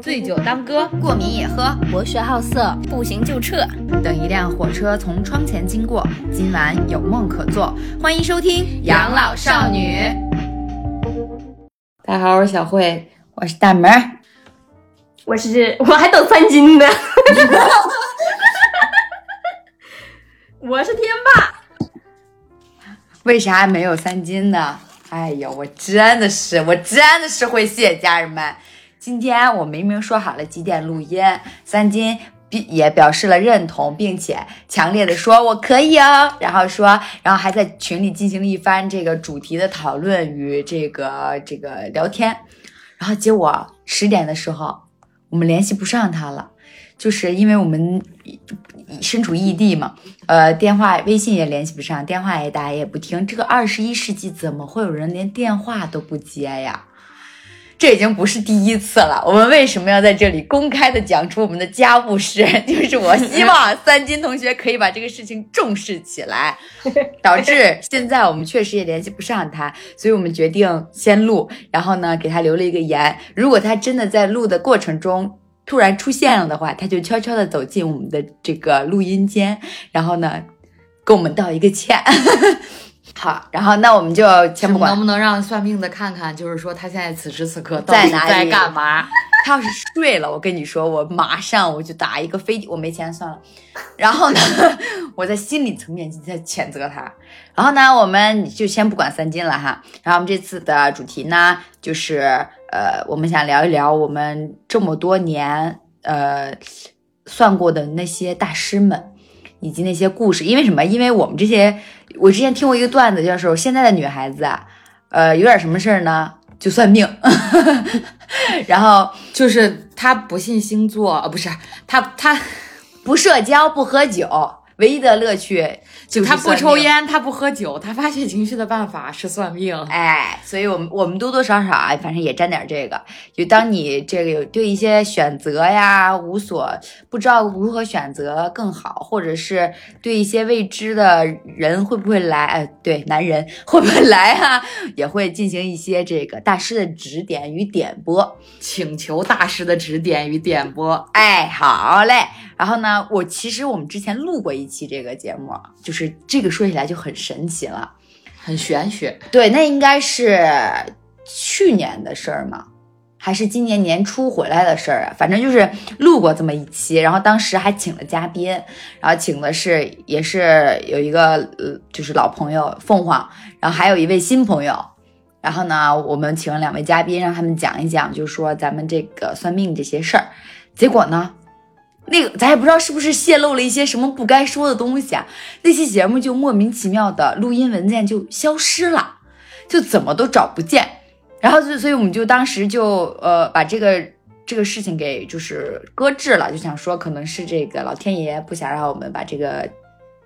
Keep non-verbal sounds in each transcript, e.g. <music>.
醉酒当歌，过敏也喝，博学好色，不行就撤。等一辆火车从窗前经过，今晚有梦可做。欢迎收听《养老少女》。大家好，我是小慧，我是大门，我是我还等三金呢。<laughs> 我是天霸。为啥没有三金呢？哎呦，我真的是，我真的是会谢家人们。今天我明明说好了几点录音，三金也表示了认同，并且强烈的说我可以哦，然后说，然后还在群里进行了一番这个主题的讨论与这个这个聊天，然后结果十点的时候我们联系不上他了，就是因为我们。身处异地嘛，呃，电话、微信也联系不上，电话也打也不听。这个二十一世纪怎么会有人连电话都不接呀？这已经不是第一次了。我们为什么要在这里公开的讲出我们的家务事？就是我希望三金同学可以把这个事情重视起来，<laughs> 导致现在我们确实也联系不上他，所以我们决定先录，然后呢给他留了一个言，如果他真的在录的过程中。突然出现了的话，他就悄悄的走进我们的这个录音间，然后呢，跟我们道一个歉。好，然后那我们就先不管能不能让算命的看看，就是说他现在此时此刻在哪里在干嘛？他要是睡了，我跟你说，我马上我就打一个飞，我没钱算了。然后呢，<laughs> 我在心理层面就在谴责他。然后呢，我们就先不管三金了哈。然后我们这次的主题呢，就是呃，我们想聊一聊我们这么多年呃算过的那些大师们，以及那些故事。因为什么？因为我们这些，我之前听过一个段子，就是现在的女孩子啊，呃，有点什么事儿呢，就算命。<laughs> 然后就是她不信星座啊，不是她她不社交，不喝酒。唯一的乐趣就是他不抽烟，他不喝酒，他发泄情绪的办法是算命。哎，所以我们我们多多少少啊，反正也沾点这个。就当你这个有对一些选择呀无所不知道如何选择更好，或者是对一些未知的人会不会来，哎，对，男人会不会来啊，也会进行一些这个大师的指点与点拨，请求大师的指点与点拨。哎，好嘞。然后呢，我其实我们之前录过一期这个节目，就是这个说起来就很神奇了，很玄学。对，那应该是去年的事儿吗？还是今年年初回来的事儿啊？反正就是录过这么一期，然后当时还请了嘉宾，然后请的是也是有一个呃，就是老朋友凤凰，然后还有一位新朋友，然后呢，我们请了两位嘉宾，让他们讲一讲，就是说咱们这个算命这些事儿，结果呢？那个咱也不知道是不是泄露了一些什么不该说的东西啊？那期节目就莫名其妙的录音文件就消失了，就怎么都找不见。然后就所以我们就当时就呃把这个这个事情给就是搁置了，就想说可能是这个老天爷不想让我们把这个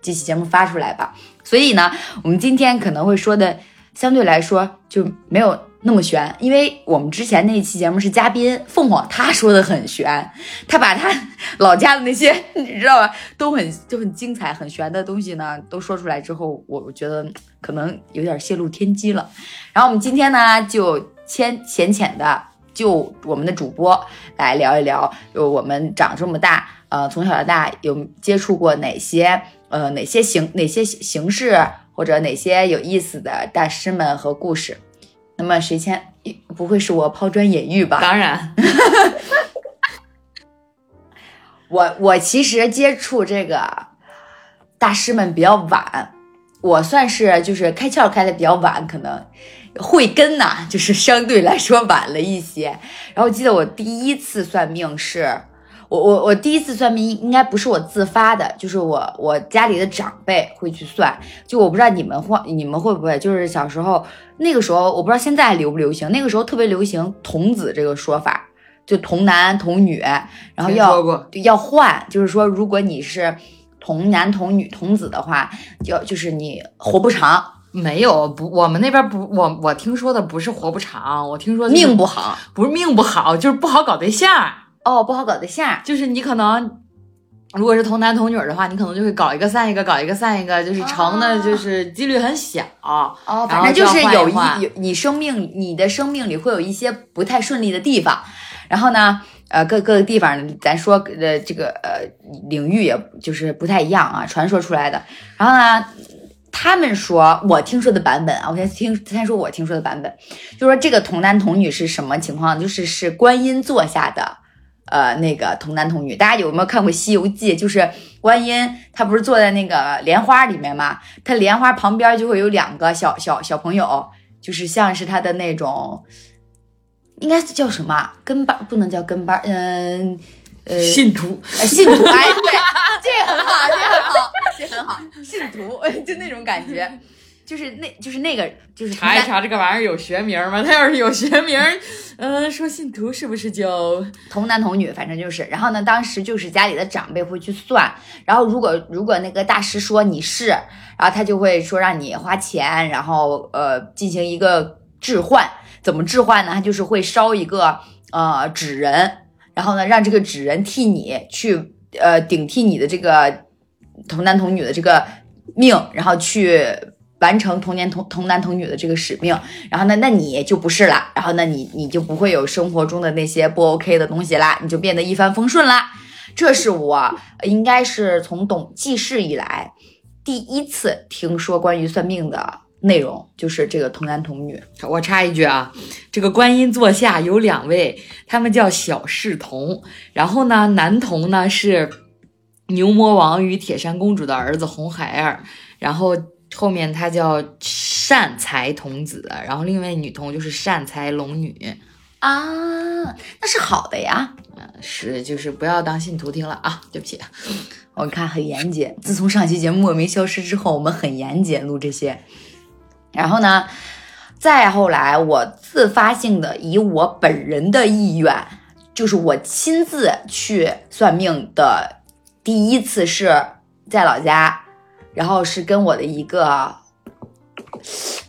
这期节目发出来吧。所以呢，我们今天可能会说的相对来说就没有。那么悬，因为我们之前那一期节目是嘉宾凤凰，他说的很悬，他把他 <laughs> 老家的那些 <laughs> 你知道吧，都很就很精彩、很悬的东西呢，都说出来之后，我我觉得可能有点泄露天机了。然后我们今天呢，就浅浅浅的就我们的主播来聊一聊，就我们长这么大，呃，从小到大有接触过哪些呃哪些形哪些形式或者哪些有意思的大师们和故事。那么谁先？不会是我抛砖引玉吧？<laughs> 当然，<laughs> 我我其实接触这个大师们比较晚，我算是就是开窍开的比较晚，可能慧根呐，就是相对来说晚了一些。然后记得我第一次算命是。我我我第一次算命应该不是我自发的，就是我我家里的长辈会去算。就我不知道你们会你们会不会，就是小时候那个时候，我不知道现在还流不流行。那个时候特别流行童子这个说法，就童男童女，然后要要换，就是说如果你是童男童女童子的话，就就是你活不长。没有不，我们那边不，我我听说的不是活不长，我听说命不好，不是命不好，就是不好搞对象。哦，不好搞对象，就是你可能，如果是童男童女的话，你可能就会搞一个散一个，搞一个散一个，就是成的，就是几率很小。哦，反正就是有一有你生命，你的生命里会有一些不太顺利的地方，然后呢，呃，各各个地方咱说呃这个呃领域也就是不太一样啊，传说出来的。然后呢，他们说我听说的版本啊，我先听先说我听说的版本，就说这个童男童女是什么情况？就是是观音座下的。呃，那个童男童女，大家有没有看过《西游记》？就是观音，他不是坐在那个莲花里面吗？他莲花旁边就会有两个小小小朋友，就是像是他的那种，应该叫什么跟班？不能叫跟班，嗯，呃，信徒，信徒，哎，对，<laughs> 这个很好，这个很好，这很好，信徒，<laughs> 就那种感觉。就是那，就是那个，就是查一查这个玩意儿有学名吗？<laughs> 他要是有学名，嗯，说信徒是不是就童男童女？反正就是，然后呢，当时就是家里的长辈会去算，然后如果如果那个大师说你是，然后他就会说让你花钱，然后呃进行一个置换，怎么置换呢？他就是会烧一个呃纸人，然后呢让这个纸人替你去呃顶替你的这个童男童女的这个命，然后去。完成童年童童男童女的这个使命，然后呢，那你就不是了，然后呢，你你就不会有生活中的那些不 OK 的东西啦，你就变得一帆风顺啦。这是我应该是从懂记事以来第一次听说关于算命的内容，就是这个童男童女。我插一句啊，这个观音座下有两位，他们叫小侍童，然后呢，男童呢是牛魔王与铁扇公主的儿子红孩儿，然后。后面他叫善财童子，然后另一位女童就是善财龙女啊，那是好的呀。嗯，是，就是不要当信徒听了啊，<laughs> 对不起，我看很严谨。自从上期节目莫名消失之后，我们很严谨录这些。然后呢，再后来我自发性的以我本人的意愿，就是我亲自去算命的第一次是在老家。然后是跟我的一个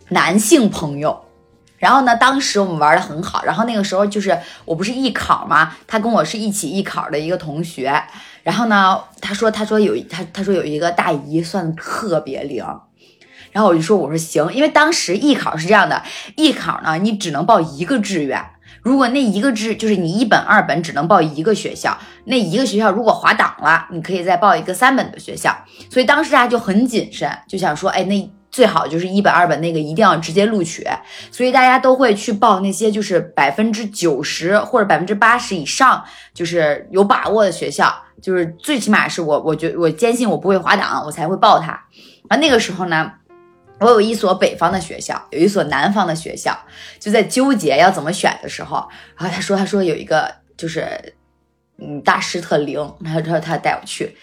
男性朋友，然后呢，当时我们玩的很好。然后那个时候就是我不是艺考嘛，他跟我是一起艺考的一个同学。然后呢，他说他说有他他说有一个大姨算的特别灵。然后我就说我说行，因为当时艺考是这样的，艺考呢你只能报一个志愿。如果那一个志就是你一本二本只能报一个学校，那一个学校如果滑档了，你可以再报一个三本的学校。所以当时大家就很谨慎，就想说，哎，那最好就是一本二本那个一定要直接录取。所以大家都会去报那些就是百分之九十或者百分之八十以上就是有把握的学校，就是最起码是我，我觉我坚信我不会滑档，我才会报它。而那个时候呢。我有一所北方的学校，有一所南方的学校，就在纠结要怎么选的时候，然后他说：“他说有一个就是，嗯，大师特灵，然后他他带我去。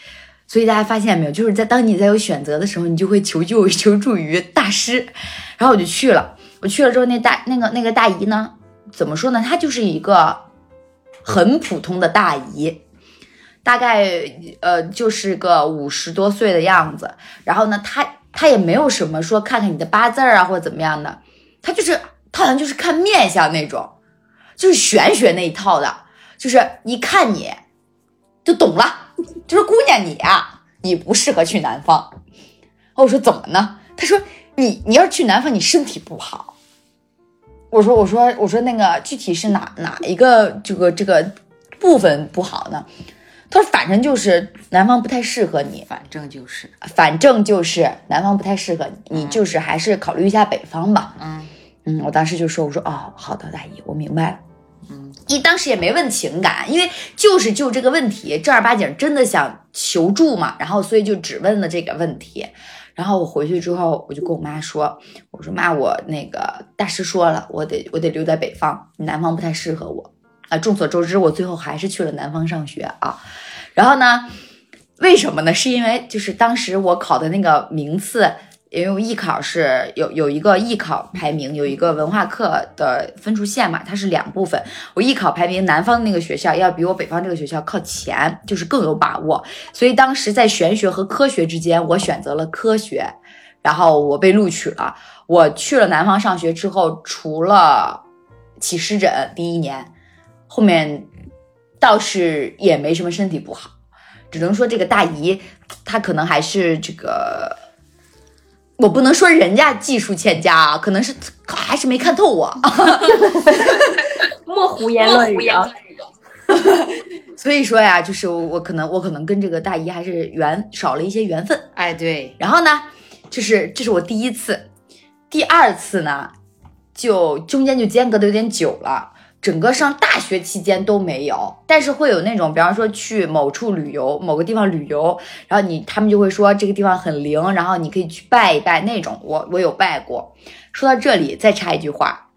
所以大家发现没有，就是在当你在有选择的时候，你就会求救 <laughs> 求助于大师。然后我就去了，我去了之后，那大那个那个大姨呢，怎么说呢？她就是一个很普通的大姨，大概呃就是个五十多岁的样子。然后呢，她。他也没有什么说看看你的八字啊或者怎么样的，他就是他好像就是看面相那种，就是玄学那一套的，就是一看你就懂了，就说姑娘你呀，你不适合去南方。我说怎么呢？他说你你要是去南方，你身体不好。我说我说我说那个具体是哪哪一个这个这个部分不好呢？他说：“反正就是南方不太适合你，反正就是，反正就是南方不太适合你，你就是还是考虑一下北方吧。”嗯嗯，我当时就说：“我说哦，好的，大姨，我明白了。”嗯，一当时也没问情感，因为就是就这个问题，正儿八经真的想求助嘛，然后所以就只问了这个问题。然后我回去之后，我就跟我妈说：“我说妈，我那个大师说了，我得我得留在北方，南方不太适合我。”啊，众所周知，我最后还是去了南方上学啊。然后呢，为什么呢？是因为就是当时我考的那个名次，因为艺考是有有一个艺考排名，有一个文化课的分数线嘛，它是两部分。我艺考排名南方的那个学校要比我北方这个学校靠前，就是更有把握。所以当时在玄学和科学之间，我选择了科学，然后我被录取了。我去了南方上学之后，除了起湿疹，第一年。后面倒是也没什么身体不好，只能说这个大姨她可能还是这个，我不能说人家技术欠佳啊，可能是还是没看透我，<laughs> 莫胡言乱语啊。<laughs> 所以说呀，就是我我可能我可能跟这个大姨还是缘少了一些缘分。哎，对，然后呢，就是这是我第一次，第二次呢，就中间就间隔的有点久了。整个上大学期间都没有，但是会有那种，比方说去某处旅游，某个地方旅游，然后你他们就会说这个地方很灵，然后你可以去拜一拜那种。我我有拜过。说到这里，再插一句话，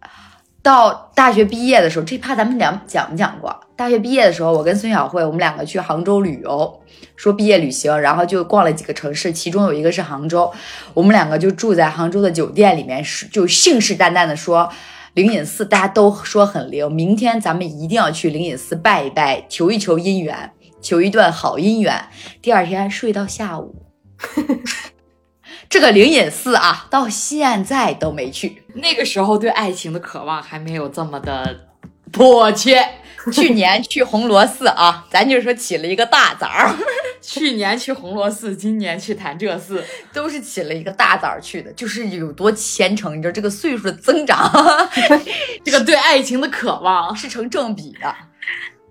到大学毕业的时候，这趴咱们俩讲没讲过？大学毕业的时候，我跟孙晓慧，我们两个去杭州旅游，说毕业旅行，然后就逛了几个城市，其中有一个是杭州，我们两个就住在杭州的酒店里面，就信誓旦旦的说。灵隐寺大家都说很灵，明天咱们一定要去灵隐寺拜一拜，求一求姻缘，求一段好姻缘。第二天睡到下午，<laughs> 这个灵隐寺啊，到现在都没去。那个时候对爱情的渴望还没有这么的迫切。<laughs> 去年去红螺寺啊，咱就说起了一个大早儿。<laughs> 去年去红螺寺，今年去潭柘寺，都是起了一个大早去的，就是有多虔诚，你知道这个岁数的增长，<laughs> 这个对爱情的渴望是成正比的。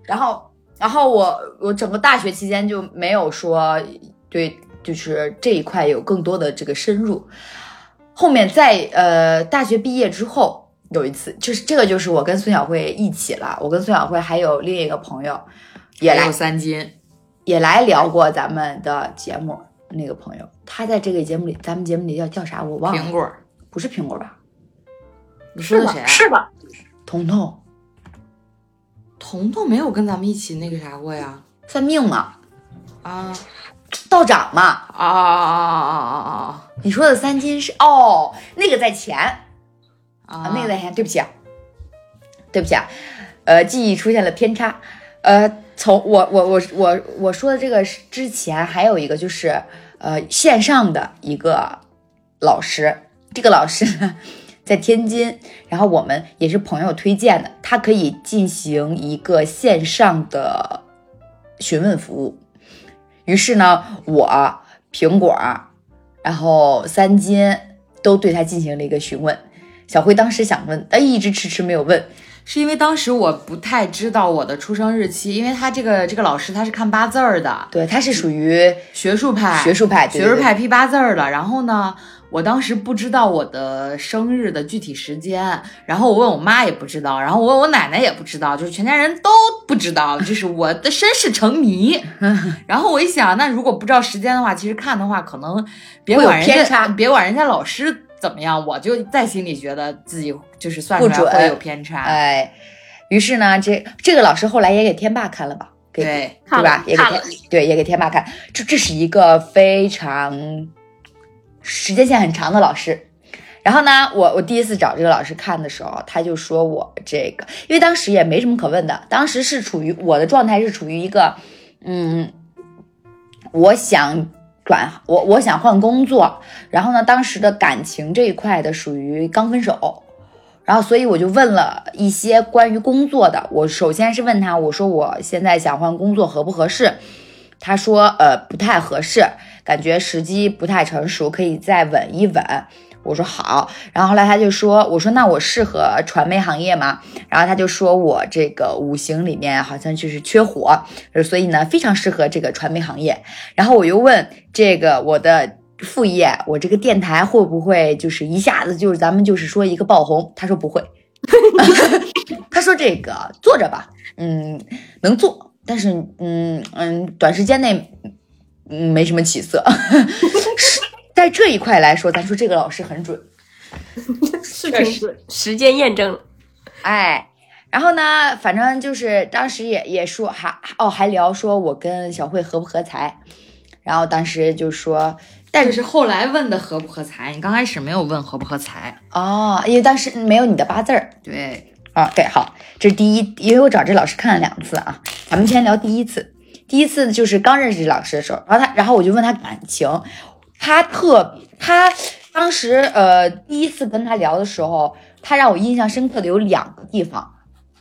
然后，然后我我整个大学期间就没有说对，就是这一块有更多的这个深入。后面在呃大学毕业之后有一次，就是这个就是我跟孙晓慧一起了，我跟孙晓慧还有另一个朋友也来三金。也来聊过咱们的节目，那个朋友，他在这个节目里，咱们节目里叫叫啥？我忘了。苹果不是苹果吧？你说的谁？是吧？彤彤，彤彤没有跟咱们一起那个啥过呀？算命吗？啊，道长嘛？啊啊啊啊啊啊啊！你说的三金是哦，那个在前啊，那个在前。对不起啊，对不起啊，呃，记忆出现了偏差，呃。从我我我我我说的这个之前还有一个就是呃线上的一个老师，这个老师呢在天津，然后我们也是朋友推荐的，他可以进行一个线上的询问服务。于是呢，我苹果，然后三金都对他进行了一个询问。小辉当时想问，但一直迟迟没有问。是因为当时我不太知道我的出生日期，因为他这个这个老师他是看八字儿的，对，他是属于学术派，学术派，学术派批八字儿的。然后呢，我当时不知道我的生日的具体时间，然后我问我妈也不知道，然后我问我奶奶也不知道，就是全家人都不知道，<laughs> 就是我的身世成谜。然后我一想，那如果不知道时间的话，其实看的话，可能别管人家，别管人家老师。怎么样？我就在心里觉得自己就是算出来会有偏差，哎，于是呢，这这个老师后来也给天霸看了吧？对，对吧？也给天对，也给天霸看。这这是一个非常时间线很长的老师。然后呢，我我第一次找这个老师看的时候，他就说我这个，因为当时也没什么可问的，当时是处于我的状态是处于一个，嗯，我想。转我我想换工作，然后呢，当时的感情这一块的属于刚分手，然后所以我就问了一些关于工作的。我首先是问他，我说我现在想换工作合不合适？他说呃不太合适，感觉时机不太成熟，可以再稳一稳。我说好，然后后来他就说，我说那我适合传媒行业吗？然后他就说我这个五行里面好像就是缺火，所以呢非常适合这个传媒行业。然后我又问这个我的副业，我这个电台会不会就是一下子就是咱们就是说一个爆红？他说不会，<laughs> 他说这个做着吧，嗯，能做，但是嗯嗯，短时间内嗯没什么起色。<laughs> 在这一块来说，咱说这个老师很准，<laughs> 是挺准，时间验证了。哎，然后呢，反正就是当时也也说还哦还聊说我跟小慧合不合财，然后当时就说，但是后来问的合不合财，你刚开始没有问合不合财哦，因为当时没有你的八字儿。对，啊对，好，这是第一，因为我找这老师看了两次啊，咱们先聊第一次，第一次就是刚认识这老师的时候，然后他，然后我就问他感情。他特他当时呃第一次跟他聊的时候，他让我印象深刻的有两个地方。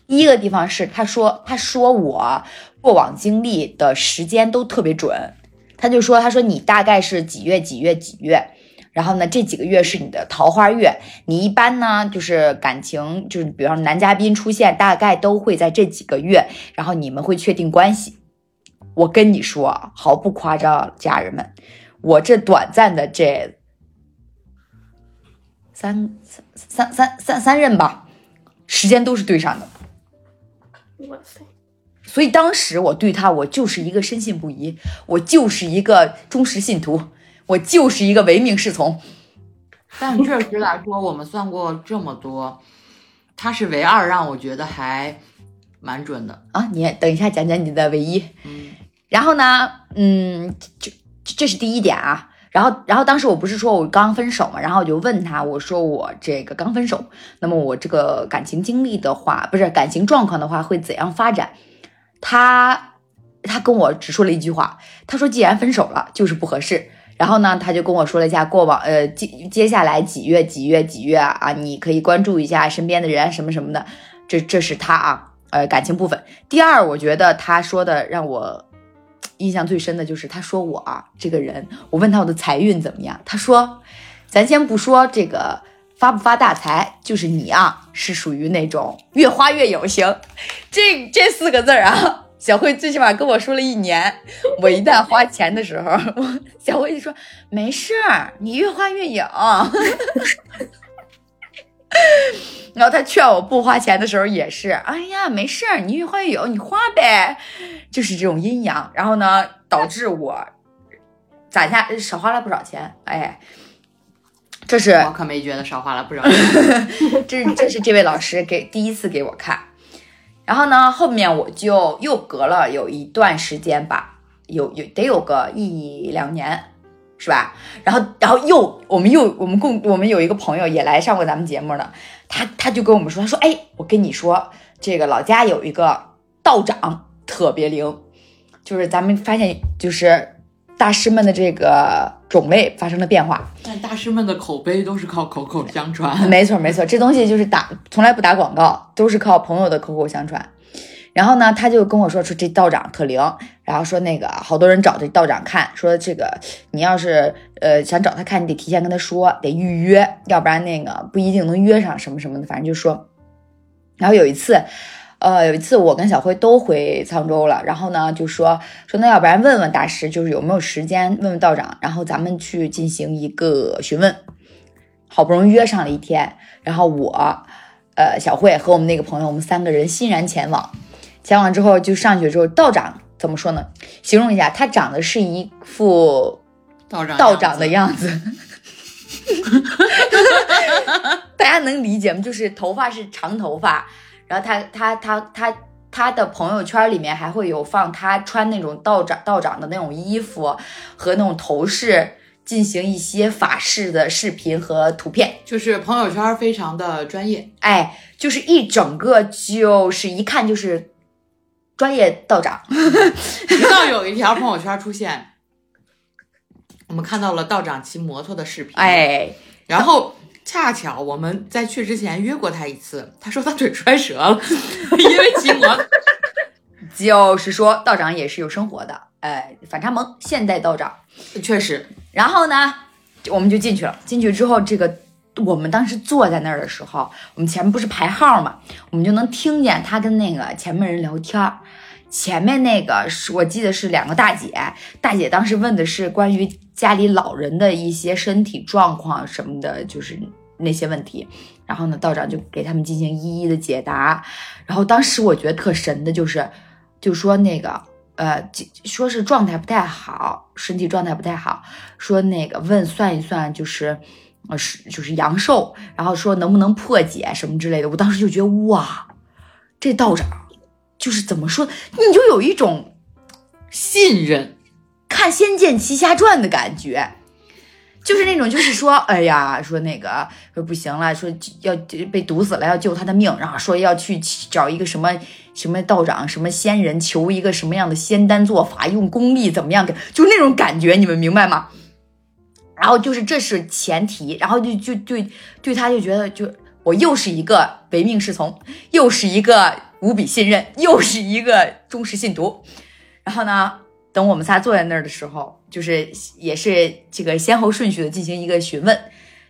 第一个地方是他说他说我过往经历的时间都特别准，他就说他说你大概是几月几月几月，然后呢，这几个月是你的桃花月，你一般呢就是感情就是，比方男嘉宾出现，大概都会在这几个月，然后你们会确定关系。我跟你说，毫不夸张，家人们，我这短暂的这三三三三三三任吧，时间都是对上的。哇塞，所以当时我对他，我就是一个深信不疑，我就是一个忠实信徒，我就是一个唯命是从。但确实来说，我们算过这么多，他是唯二让我觉得还蛮准的。啊，你等一下讲讲你的唯一。嗯，然后呢，嗯，这这是第一点啊。然后，然后当时我不是说我刚分手嘛，然后我就问他，我说我这个刚分手，那么我这个感情经历的话，不是感情状况的话会怎样发展？他他跟我只说了一句话，他说既然分手了，就是不合适。然后呢，他就跟我说了一下过往，呃，接接下来几月几月几月啊，你可以关注一下身边的人什么什么的。这这是他啊，呃，感情部分。第二，我觉得他说的让我印象最深的就是他说我这个人，我问他我的财运怎么样，他说，咱先不说这个发不发大财，就是你啊是属于那种越花越有型。这这四个字儿啊，小慧最起码跟我说了一年。我一旦花钱的时候，<laughs> 小慧就说没事儿，你越花越有。<laughs> <laughs> 然后他劝我不花钱的时候也是，哎呀，没事儿，你越花越有，你花呗，就是这种阴阳。然后呢，导致我攒下少花了不少钱，哎，这是我可没觉得少花了不少钱。<laughs> 这是这是这位老师给第一次给我看，然后呢，后面我就又隔了有一段时间吧，有有得有个一两年，是吧？然后然后又我们又我们共我们有一个朋友也来上过咱们节目的，他他就跟我们说，他说哎，我跟你说，这个老家有一个道长特别灵，就是咱们发现就是大师们的这个种类发生了变化，但大师们的口碑都是靠口口相传。没错没错，这东西就是打从来不打广告，都是靠朋友的口口相传。然后呢，他就跟我说说这道长特灵，然后说那个好多人找这道长看，说这个你要是呃想找他看，你得提前跟他说，得预约，要不然那个不一定能约上什么什么的，反正就说。然后有一次，呃，有一次我跟小辉都回沧州了，然后呢就说说那要不然问问大师，就是有没有时间问问道长，然后咱们去进行一个询问。好不容易约上了一天，然后我，呃，小慧和我们那个朋友，我们三个人欣然前往。前往之后就上去之后，道长怎么说呢？形容一下，他长得是一副道长道长的样子，<laughs> 大家能理解吗？就是头发是长头发，然后他他他他他的朋友圈里面还会有放他穿那种道长道长的那种衣服和那种头饰，进行一些法事的视频和图片。就是朋友圈非常的专业，哎，就是一整个就是一看就是专业道长。直到有一条朋友圈出现，我们看到了道长骑摩托的视频，，哎，然后恰巧我们在去之前约过他一次，他说他腿摔折了，<laughs> 因为骑摩托。<laughs> 就是说道长也是有生活的，哎，反差萌，现代道长。确实，然后呢，我们就进去了。进去之后，这个我们当时坐在那儿的时候，我们前面不是排号嘛，我们就能听见他跟那个前面人聊天儿。前面那个是我记得是两个大姐，大姐当时问的是关于家里老人的一些身体状况什么的，就是那些问题。然后呢，道长就给他们进行一一的解答。然后当时我觉得特神的就是，就说那个呃，说是状态不太好，身体状态不太好，说那个问算一算就是。呃，是就是阳寿，然后说能不能破解什么之类的，我当时就觉得哇，这道长就是怎么说，你就有一种信任，看《仙剑奇侠传》的感觉，就是那种，就是说，哎呀，说那个说不行了，说要被毒死了，要救他的命，然后说要去找一个什么什么道长、什么仙人，求一个什么样的仙丹做法，用功力怎么样给，就那种感觉，你们明白吗？然后就是这是前提，然后就就对对他就觉得就我又是一个唯命是从，又是一个无比信任，又是一个忠实信徒。然后呢，等我们仨坐在那儿的时候，就是也是这个先后顺序的进行一个询问。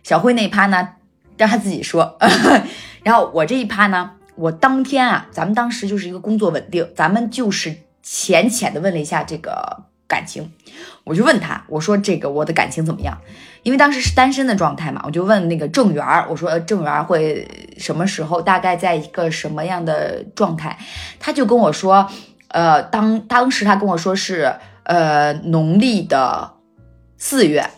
小慧那趴呢，让她自己说，<laughs> 然后我这一趴呢，我当天啊，咱们当时就是一个工作稳定，咱们就是浅浅的问了一下这个感情，我就问他，我说这个我的感情怎么样？因为当时是单身的状态嘛，我就问那个郑源儿，我说郑源儿会什么时候，大概在一个什么样的状态？他就跟我说，呃，当当时他跟我说是呃农历的四月，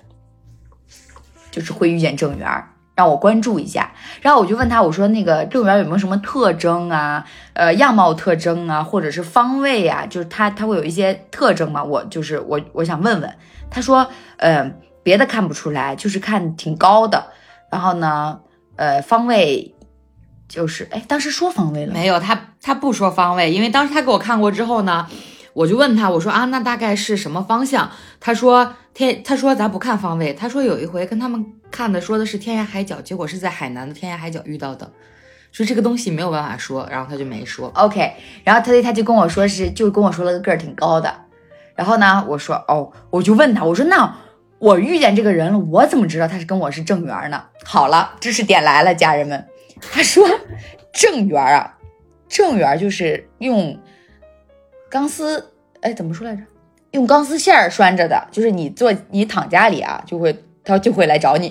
就是会遇见郑源儿，让我关注一下。然后我就问他，我说那个郑源有没有什么特征啊？呃，样貌特征啊，或者是方位啊？就是他他会有一些特征吗？我就是我我想问问。他说，嗯、别的看不出来，就是看挺高的。然后呢，呃，方位就是，哎，当时说方位了，没有，他他不说方位，因为当时他给我看过之后呢，我就问他，我说啊，那大概是什么方向？他说天，他说咱不看方位，他说有一回跟他们看的说的是天涯海角，结果是在海南的天涯海角遇到的，所以这个东西没有办法说，然后他就没说。OK，然后他他就跟我说是，就跟我说了个个儿挺高的。然后呢，我说哦，我就问他，我说那我遇见这个人了，我怎么知道他是跟我是正缘呢？好了，知识点来了，家人们。他说正缘啊，正缘就是用钢丝，哎，怎么说来着？用钢丝线拴着的，就是你坐你躺家里啊，就会他就会来找你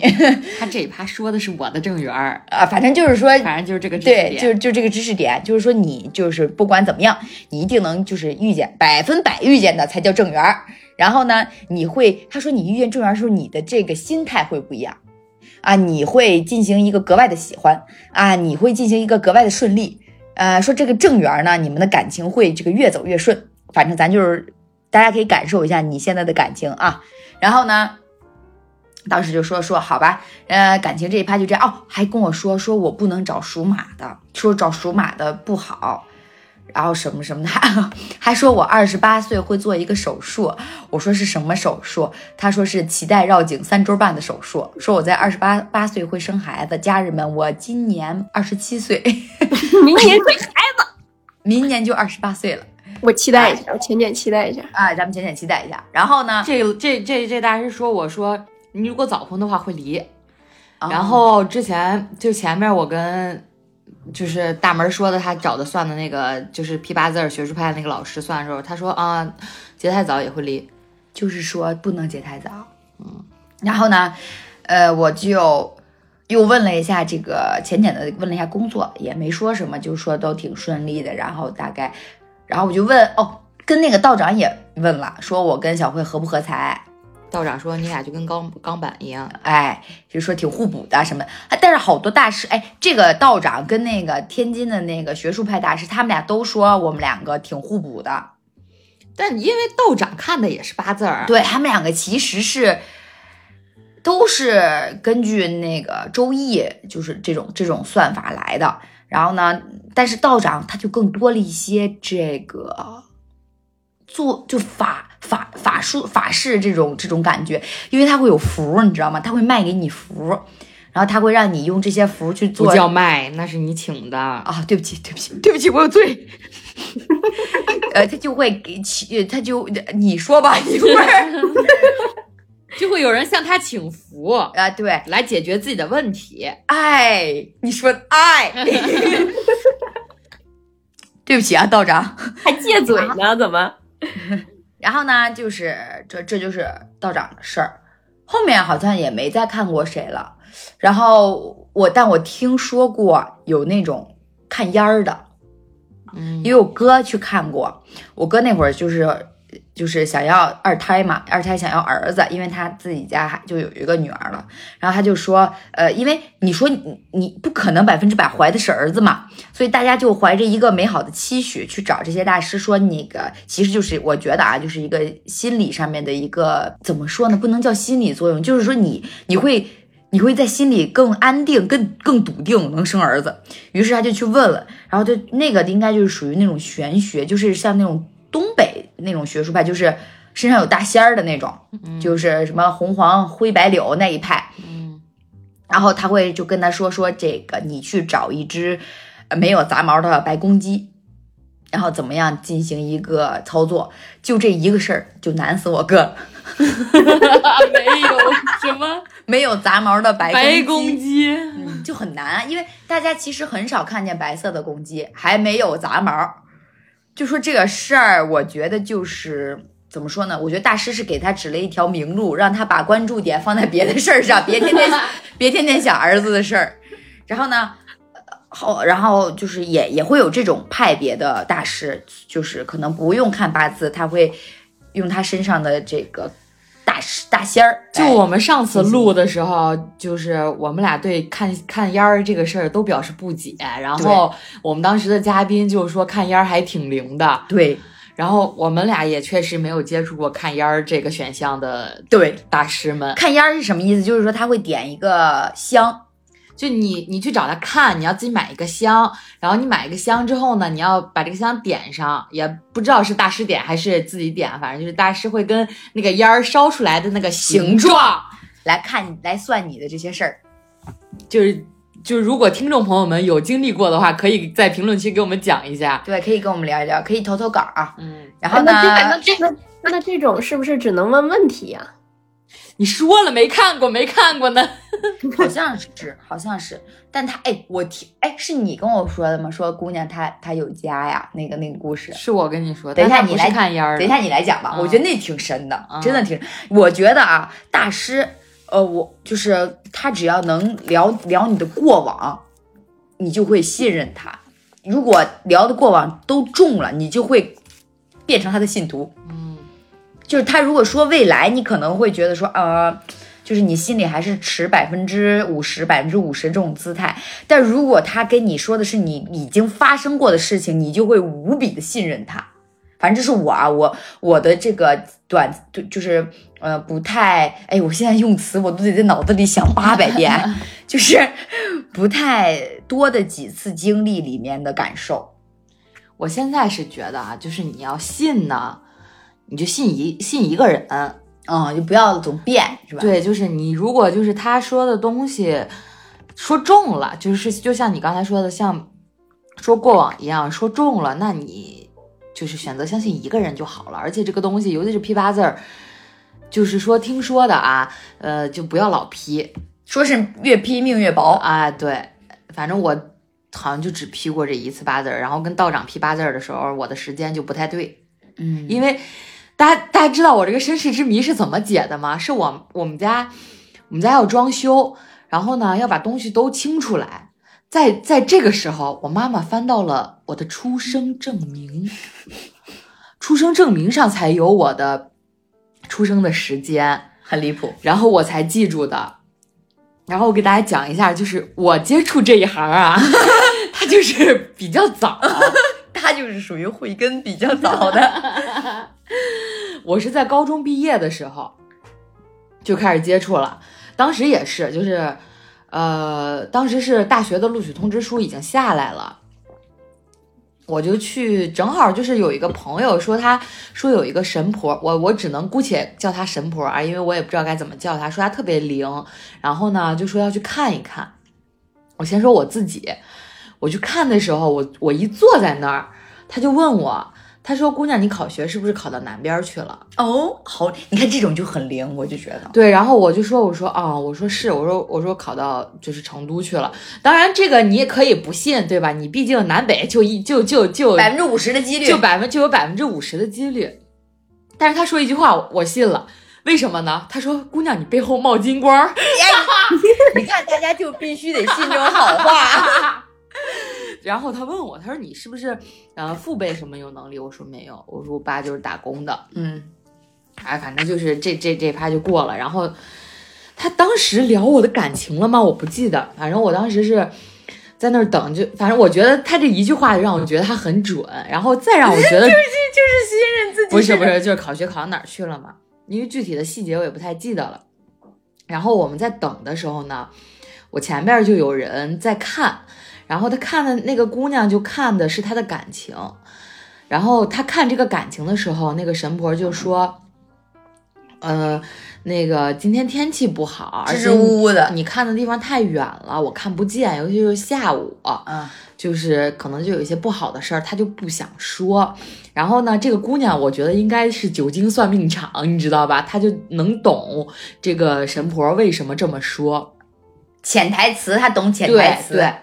他这一趴说的是我的正缘儿，啊，反正就是说反正就是这个知识对，就就这个知识点，就是说你就是不管怎么样，你一定能就是遇见百分百遇见的才叫正缘儿。然后呢，你会他说你遇见正缘的时候，你的这个心态会不一样啊，你会进行一个格外的喜欢啊，你会进行一个格外的顺利。呃，说这个正缘呢，你们的感情会这个越走越顺。反正咱就是大家可以感受一下你现在的感情啊。然后呢，当时就说说好吧，呃，感情这一趴就这样哦，还跟我说说我不能找属马的，说找属马的不好，然后什么什么的，还 <laughs> 还说我二十八岁会做一个手术，我说是什么手术？他说是脐带绕颈三周半的手术，说我在二十八八岁会生孩子。家人们，我今年二十七岁，<laughs> 明年生孩子，<laughs> 明年就二十八岁了我期待一下，我浅浅期待一下。啊，咱们浅浅期待一下。然后呢，这这这这大师说我说你如果早婚的话会离，啊然后之前就前面我跟就是大门说的，他找的算的那个就是批八字学术派那个老师算的时候，他说啊，结太早也会离。就是说不能结太早。嗯，然后呢，呃，我就又问了一下这个浅浅的问了一下工作，也没说什么，就说都挺顺利的。然后大概，然后我就问哦，跟那个道长也问了，说我跟小慧合不合财？道长说你俩就跟钢钢板一样，哎，就说挺互补的什么但是好多大师，哎，这个道长跟那个天津的那个学术派大师，他们俩都说我们两个挺互补的。但因为道长看的也是八字儿，对他们两个其实是都是根据那个周易，就是这种这种算法来的。然后呢，但是道长他就更多了一些这个做就法法法术法式这种这种感觉，因为他会有符，你知道吗？他会卖给你符，然后他会让你用这些符去做不叫卖，那是你请的。啊，对不起，对不起，对不起，我有罪。<laughs> 呃，他就会给起，呃他就你说吧，一会儿 <laughs> 就会有人向他请福，啊，对，来解决自己的问题。爱，你说爱，<laughs> 对不起啊，道长。还借嘴呢？怎么？然后呢，就是这这就是道长的事儿，后面好像也没再看过谁了。然后我，但我听说过有那种看烟儿的，嗯，因为我哥去看过，我哥那会儿就是就是想要二胎嘛，二胎想要儿子，因为他自己家就有一个女儿了，然后他就说，呃，因为你说你你不可能百分之百怀的是儿子嘛，所以大家就怀着一个美好的期许去找这些大师说，那个其实就是我觉得啊，就是一个心理上面的一个怎么说呢，不能叫心理作用，就是说你你会。你会在心里更安定、更更笃定能生儿子，于是他就去问了，然后就那个应该就是属于那种玄学，就是像那种东北那种学术派，就是身上有大仙儿的那种，就是什么红黄灰白柳那一派。嗯，然后他会就跟他说说这个，你去找一只呃没有杂毛的白公鸡，然后怎么样进行一个操作，就这一个事儿就难死我哥了。<laughs> 没有什么 <laughs> 没有杂毛的白白公公鸡，嗯就很难，因为大家其实很少看见白色的公鸡，还没有杂毛。就说这个事儿，我觉得就是怎么说呢？我觉得大师是给他指了一条明路，让他把关注点放在别的事儿上，别天天 <laughs> 别天天想儿子的事儿。然后呢，呃后然后就是也也会有这种派别的大师，就是可能不用看八字，他会用他身上的这个大师大仙儿。就我们上次录的时候，就是我们俩对看看烟儿这个事儿都表示不解，然后我们当时的嘉宾就说看烟儿还挺灵的，对然后我们俩也确实没有接触过看烟儿这个选项的对，大师们。看烟儿是什么意思？就是说他会点一个香，就你你去找他看，你要自己买一个香，然后你买一个香之后呢，你要把这个香点上，也不知道是大师点还是自己点，反正就是大师会跟那个烟儿烧出来的那个形状，来看来算你的这些事儿。就是就是如果听众朋友们有经历过的话，可以在评论区给我们讲一下。对，可以跟我们聊一聊，可以投投稿啊。嗯，然后呢，那这那这那那这种是不是只能问问题呀、你说了没看过没看过呢？<laughs> 好像是，好像是，但他哎，我听哎，是你跟我说的吗？说姑娘她她有家呀，那个那个故事。是我跟你说，等一下你来看烟儿，等一下你来讲吧，嗯我觉得那挺深的，嗯真的挺。我觉得啊，大师，呃，我就是他只要能聊聊你的过往，你就会信任他。如果聊的过往都中了，你就会变成他的信徒。嗯，就是他如果说未来，你可能会觉得说，呃，就是你心里还是持百分之五十、百分之五十这种姿态。但如果他跟你说的是你已经发生过的事情，你就会无比的信任他。反正这是我啊，我我的这个短就就是呃不太哎，我现在用词我都得在脑子里想八百遍，<laughs> 就是不太多的几次经历里面的感受。我现在是觉得啊，就是你要信呢，你就信一信一个人，嗯，就不要总变，是吧？，对，就是你如果就是他说的东西说中了，就是就像你刚才说的，像说过往一样，说中了，那你就是选择相信一个人就好了。而且这个东西，尤其是批八字儿，就是说听说的啊，呃，就不要老批说是越批命越薄。啊。对，反正我好像就只批过这一次八字儿，然后跟道长批八字儿的时候，我的时间就不太对。嗯，因为大家大家知道我这个身世之谜是怎么解的吗？是我我们家我们家要装修，然后呢要把东西都清出来，在在这个时候，我妈妈翻到了我的出生证明，出生证明上才有我的出生的时间，很离谱。然后我才记住的。然后我给大家讲一下，就是我接触这一行啊，<laughs> 它就是比较早。他就是属于慧根比较早的。<laughs> 我是在高中毕业的时候就开始接触了，当时也是，就是，呃，当时是大学的录取通知书已经下来了，我就去，正好就是有一个朋友说他说有一个神婆，我我只能姑且叫她神婆啊，因为我也不知道该怎么叫她，说她特别灵，然后呢就说要去看一看。我先说我自己，我去看的时候，我我一坐在那儿，他就问我，他说：“姑娘，你考学是不是考到南边去了哦，好，你看这种就很灵，我就觉得？”。对，然后我就说：“我说啊、我说是，我说我说考到就是成都去了。当然，这个你也可以不信，对吧？你毕竟南北就一就就就百分之五十的几率，就百分就有百分之五十的几率。但是他说一句话，我我信了。为什么呢？他说：“姑娘，你背后冒金光。”你看大家就必须得信这种好话。<laughs> 然后他问我，他说你是不是呃父辈什么有能力？我说没有，我说我爸就是打工的。嗯，哎，反正就是这这这趴就过了。然后他当时聊我的感情了吗？我不记得，反正我当时是在那儿等，就反正我觉得他这一句话就让我觉得他很准，然后再让我觉得 <laughs> 就是信任自己。不是不是，就是考学考到哪儿去了嘛？因为具体的细节我也不太记得了。然后我们在等的时候呢，我前面就有人在看，然后他看的那个姑娘就看的是他的感情，然后他看这个感情的时候，那个神婆就说，呃，那个今天天气不好，而支支吾吾的。你看的地方太远了，我看不见，尤其是下午。嗯，就是可能就有一些不好的事儿，他就不想说。然后呢，这个姑娘我觉得应该是久经算命场，你知道吧？她就能懂这个神婆为什么这么说。潜台词，她懂潜台词。对，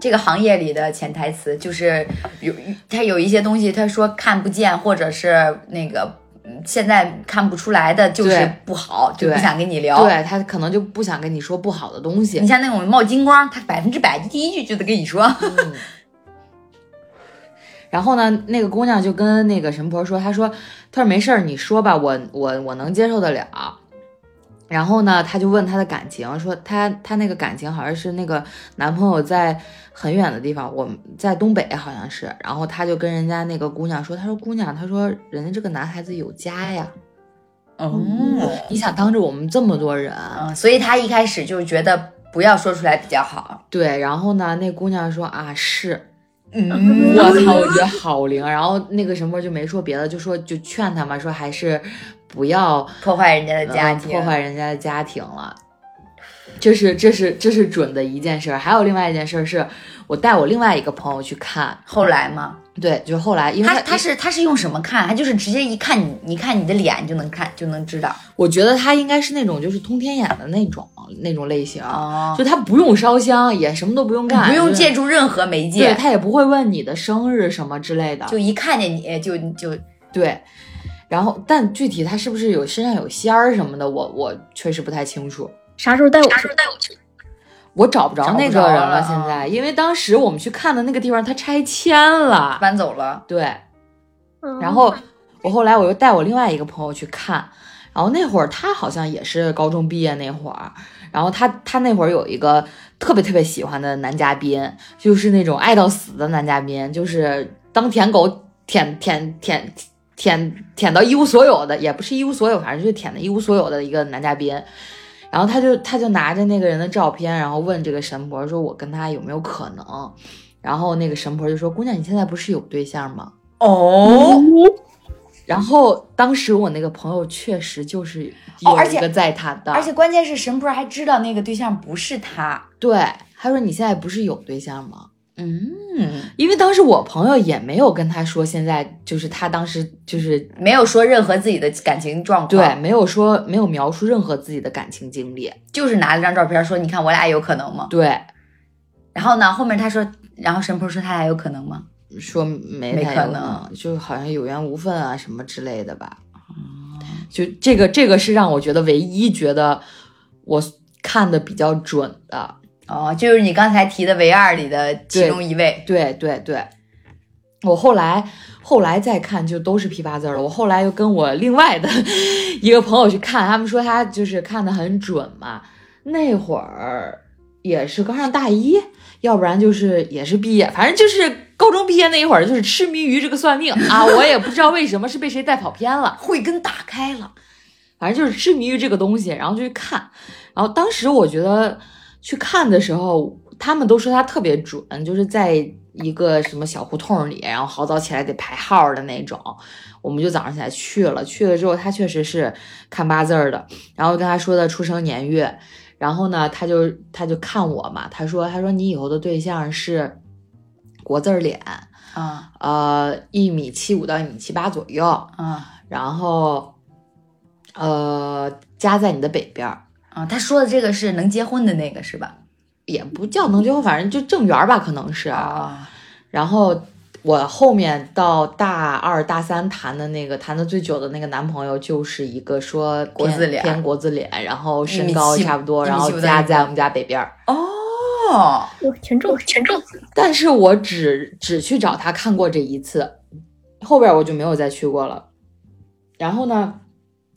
这个行业里的潜台词就是有他有一些东西，他说看不见，或者是那个嗯现在看不出来的，就是不好，就不想跟你聊。对他可能就不想跟你说不好的东西你。像那种冒金光，他百分之百第一句就得跟你说。<laughs> 然后呢，那个姑娘就跟那个神婆说，她说，她说没事儿，你说吧，我我我能接受得了。然后呢，他就问他的感情，说他他那个感情好像是那个男朋友在很远的地方，我们在东北好像是。然后他就跟人家那个姑娘说，他说姑娘，他说人家这个男孩子有家呀，哦，<laughs> 你想当着我们这么多人，嗯，所以他一开始就觉得不要说出来比较好。对。然后呢，那姑娘说啊是。嗯，我操，我觉得好灵。然后那个什么就没说别的，就说就劝他嘛，说还是不要破坏人家的家庭，呃破坏人家的家庭了。这是这是这是准的一件事儿，还有另外一件事儿是，我带我另外一个朋友去看，后来吗，对，就后来因为他他是他是用什么看？他就是直接一看你，你看你的脸就能看就能知道。我觉得他应该是那种就是通天眼的那种那种类型，哦，就他不用烧香，也什么都不用干，不用借助任何媒对介，他也不会问你的生日什么之类的，就一看见你就就对。然后，但具体他是不是有身上有仙儿什么的，我我确实不太清楚。啥时候带我去？我找不着那找不着个人了，现在，因为当时我们去看的那个地方，他拆迁了。搬走了。对，嗯然后我后来我又带我另外一个朋友去看，然后那会儿他好像也是高中毕业那会儿，然后他他那会儿有一个特别特别喜欢的男嘉宾，就是那种爱到死的男嘉宾，就是当舔狗舔舔舔舔舔舔到一无所有的，也不是一无所有，反正就是舔的一无所有的一个男嘉宾。然后他就他就拿着那个人的照片，然后问这个神婆说：“我跟他有没有可能？”然后那个神婆就说：“姑娘，你现在不是有对象吗？”哦，然后当时我那个朋友确实就是有一个在谈的，而且关键是神婆还知道那个对象不是他。对他说你现在不是有对象吗？嗯，因为当时我朋友也没有跟他说，现在就是他当时就是没有说任何自己的感情状况，对，，没有说没有描述任何自己的感情经历，就是拿了张照片说，你看我俩有可能吗？对，然后呢，后面他说，然后神婆说他俩有可能吗？说没没可能就好像有缘无分啊什么之类的吧。哦就这个这个是让我觉得唯一觉得我看的比较准的。哦，就是你刚才提的唯二里的其中一位。对对对，我后来后来再看就都是批八字了。我后来又跟我另外的 <laughs> 一个朋友去看，他们说他就是看的很准嘛。那会儿也是刚上大一，要不然就是也是毕业，反正就是高中毕业那一会儿，就是痴迷于这个算命 <laughs> 啊。我也不知道为什么是被谁带跑偏了，慧根打开了，反正就是痴迷于这个东西，然后就去看。然后当时我觉得去看的时候，他们都说他特别准，就是在一个什么小胡同里，然后好早起来得排号的那种。我们就早上起来去了，去了之后他确实是看八字的，然后跟他说的出生年月，然后呢，他就他就看我嘛，他说他说你以后的对象是国字脸，啊呃，一米七五到一米七八左右，啊然后呃家在你的北边儿。啊！他说的这个是能结婚的那个是吧？也不叫能结婚，反正就正缘儿吧，可能是。啊，然后我后面到大二、大三谈的那个谈的最久的那个男朋友，就是一个说国字脸偏国字脸，然后身高差不多，然后家在我们家北边儿。哦，我全中全中，<laughs> 但是我只只去找他看过这一次，后边我就没有再去过了。然后呢，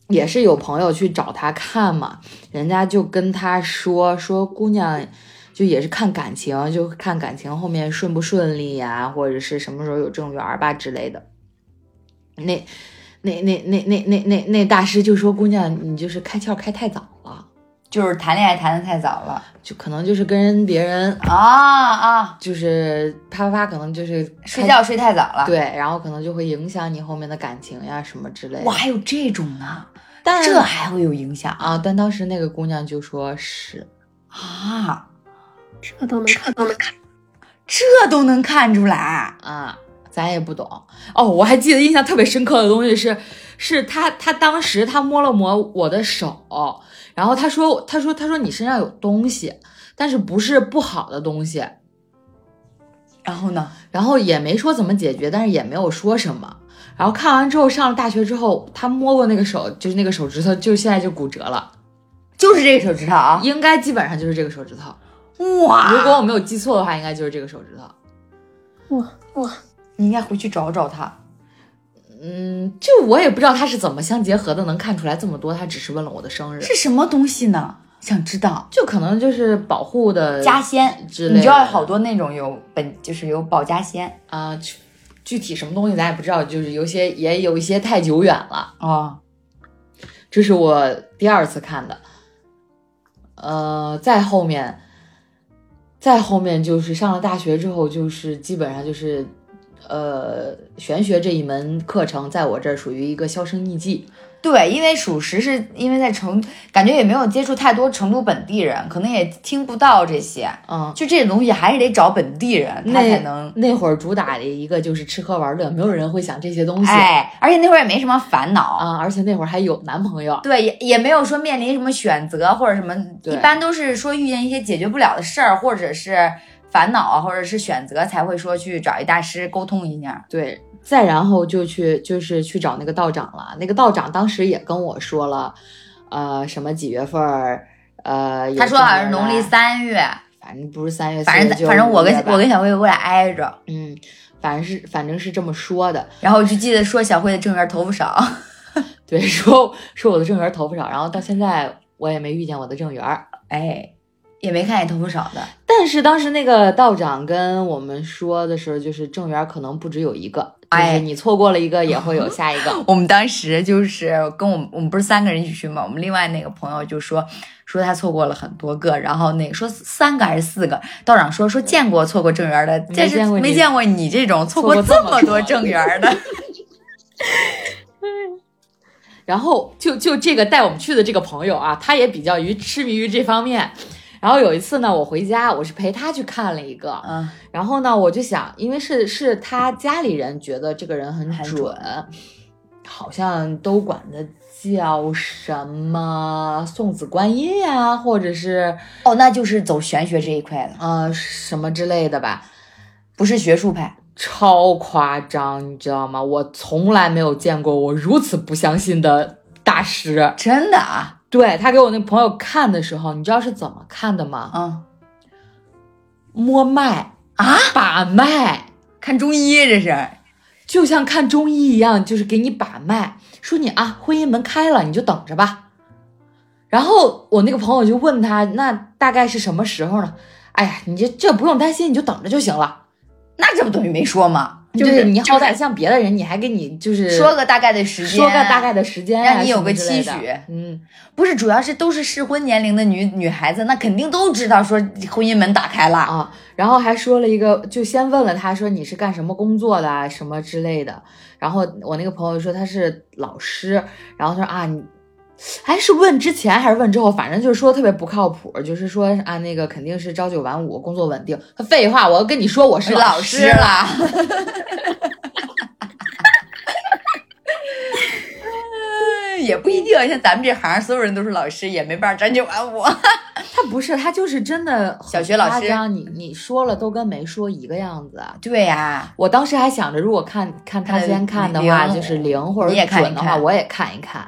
也是有朋友去找他看嘛，人家就跟他说说姑娘，就也是看感情，就看感情后面顺不顺利呀、或者是什么时候有正缘儿吧之类的。那那那那那那那那大师就说姑娘，你就是开窍开太早了，就是谈恋爱谈的太早了就可能就是跟别人啊啊！就是啪啪啪，可能就是睡觉睡太早了，，对，然后可能就会影响你后面的感情呀什么之类的。哇，还有这种呢，但这还会有影响啊，但当时那个姑娘就说是，啊？这都能看，都能看。这都能看出来。啊，咱也不懂哦。我还记得印象特别深刻的东西是，是他他当时他摸了摸我的手，然后他说他说他说你身上有东西，但是不是不好的东西，然后呢？然后也没说怎么解决，但是也没有说什么。然后看完之后，上了大学之后，他摸过那个手，就是那个手指头，就现在就骨折了，就是这个手指头啊！应该基本上就是这个手指头。哇，如果我没有记错的话，应该就是这个手指头。哇哇！你应该回去找找他。嗯，就我也不知道他是怎么相结合的，能看出来这么多。他只是问了我的生日，是什么东西呢？想知道。就可能就是保护的家仙之类的你知道好多那种有本就是有保家仙啊、具具体什么东西咱也不知道，就是有些也有一些太久远了。啊。这是我第二次看的，呃，再后面，再后面就是上了大学之后，就是基本上就是，呃，玄学这一门课程在我这儿属于一个销声匿迹。对，因为属实是因为在成，感觉也没有接触太多成都本地人，可能也听不到这些。嗯，就这种东西还是得找本地人，他才能。那会儿主打的一个就是吃喝玩乐，没有人会想这些东西。哎，而且那会儿也没什么烦恼。啊，而且那会儿还有男朋友。对，也也没有说面临什么选择或者什么，对一般都是说遇见一些解决不了的事儿，或者是烦恼啊，或者是选择，才会说去找一大师沟通一下。对，再然后就去就是去找那个道长了。那个道长当时也跟我说了，呃，什么几月份儿，呃，他说好像是农历，三月，反正不是三月，反正反正我跟5月吧我跟小慧我俩挨着，嗯，反正是反正是这么说的。然后我就记得说小慧的正缘头发少，<laughs> 对，说说我的正缘头发少，然后到现在我也没遇见我的正缘儿。哎，也没看见头发少的。但是当时那个道长跟我们说的时候，就是正缘可能不只有一个，就哎是你错过了一个，也会有下一个。<laughs> 我们当时就是跟我们我们不是三个人一起去嘛，我们另外那个朋友就说说他错过了很多个，然后那个说三个还是四个，道长说说见过错过正缘的，没但是见过你没见过你这种错错过过这么多正缘的。<laughs> 然后就就这个带我们去的这个朋友啊，他也比较于痴迷于这方面。然后有一次呢，我回家，我是陪他去看了一个，嗯，然后呢，我就想，因为是是他家里人觉得这个人很很准，准好像都管他叫什么送子观音呀，或者是哦，那就是走玄学这一块的，呃什么之类的吧，不是学术派。超夸张，你知道吗？我从来没有见过我如此不相信的大师。真的啊，对他给我那朋友看的时候，你知道是怎么看的吗？嗯摸脉啊，把脉，看中医这是。就像看中医一样，就是给你把脉，说你啊婚姻门开了，你就等着吧。然后我那个朋友就问他，那大概是什么时候呢？哎呀，你这这不用担心，你就等着就行了。那这不等于没说吗？就是你好歹像别的人，你还给你就是说个大概的时间，说个大概的时间呀、让你有个期许嗯，不是，主要是都是适婚年龄的女女孩子，那肯定都知道说婚姻门打开了。啊，然后还说了一个，就先问了他说你是干什么工作的啊，什么之类的。然后我那个朋友说他是老师，然后他说啊你。还是问之前还是问之后，反正就是说特别不靠谱，就是说啊那个肯定是朝九晚五，工作稳定。废话，我要跟你说我是老师师啦，<laughs> 也不一定，像咱们这行，所有人都是老师，也没办法朝九晚五。<laughs> 他不是，他就是真的小学老师你你说了都跟没说一个样子。对呀、我当时还想着，如果看看他先看的话，就是零或者你也看的话，看我也看一看。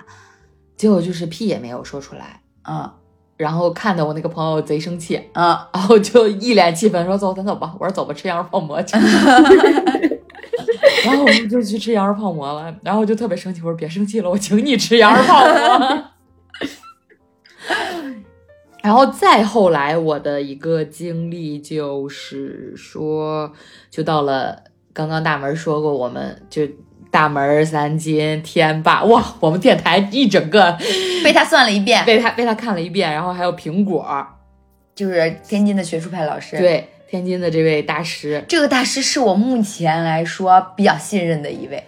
结果就是屁也没有说出来，嗯然后看的我那个朋友贼生气，嗯，然后就一脸气愤说：“走，咱走吧。”我说：“走吧，吃羊肉泡馍去。<laughs> ”然后我们就去吃羊肉泡馍了，然后我就特别生气，我说：“别生气了，我请你吃羊肉泡馍。<laughs> ”然后再后来，我的一个经历就是说，就到了刚刚大门说过，我们就大门三金天霸，哇，我们电台一整个 <laughs> 被他算了一遍，被他被他看了一遍，然后还有苹果，就是天津的学术派老师。，对天津的这位大师，这个大师是我目前来说比较信任的一位。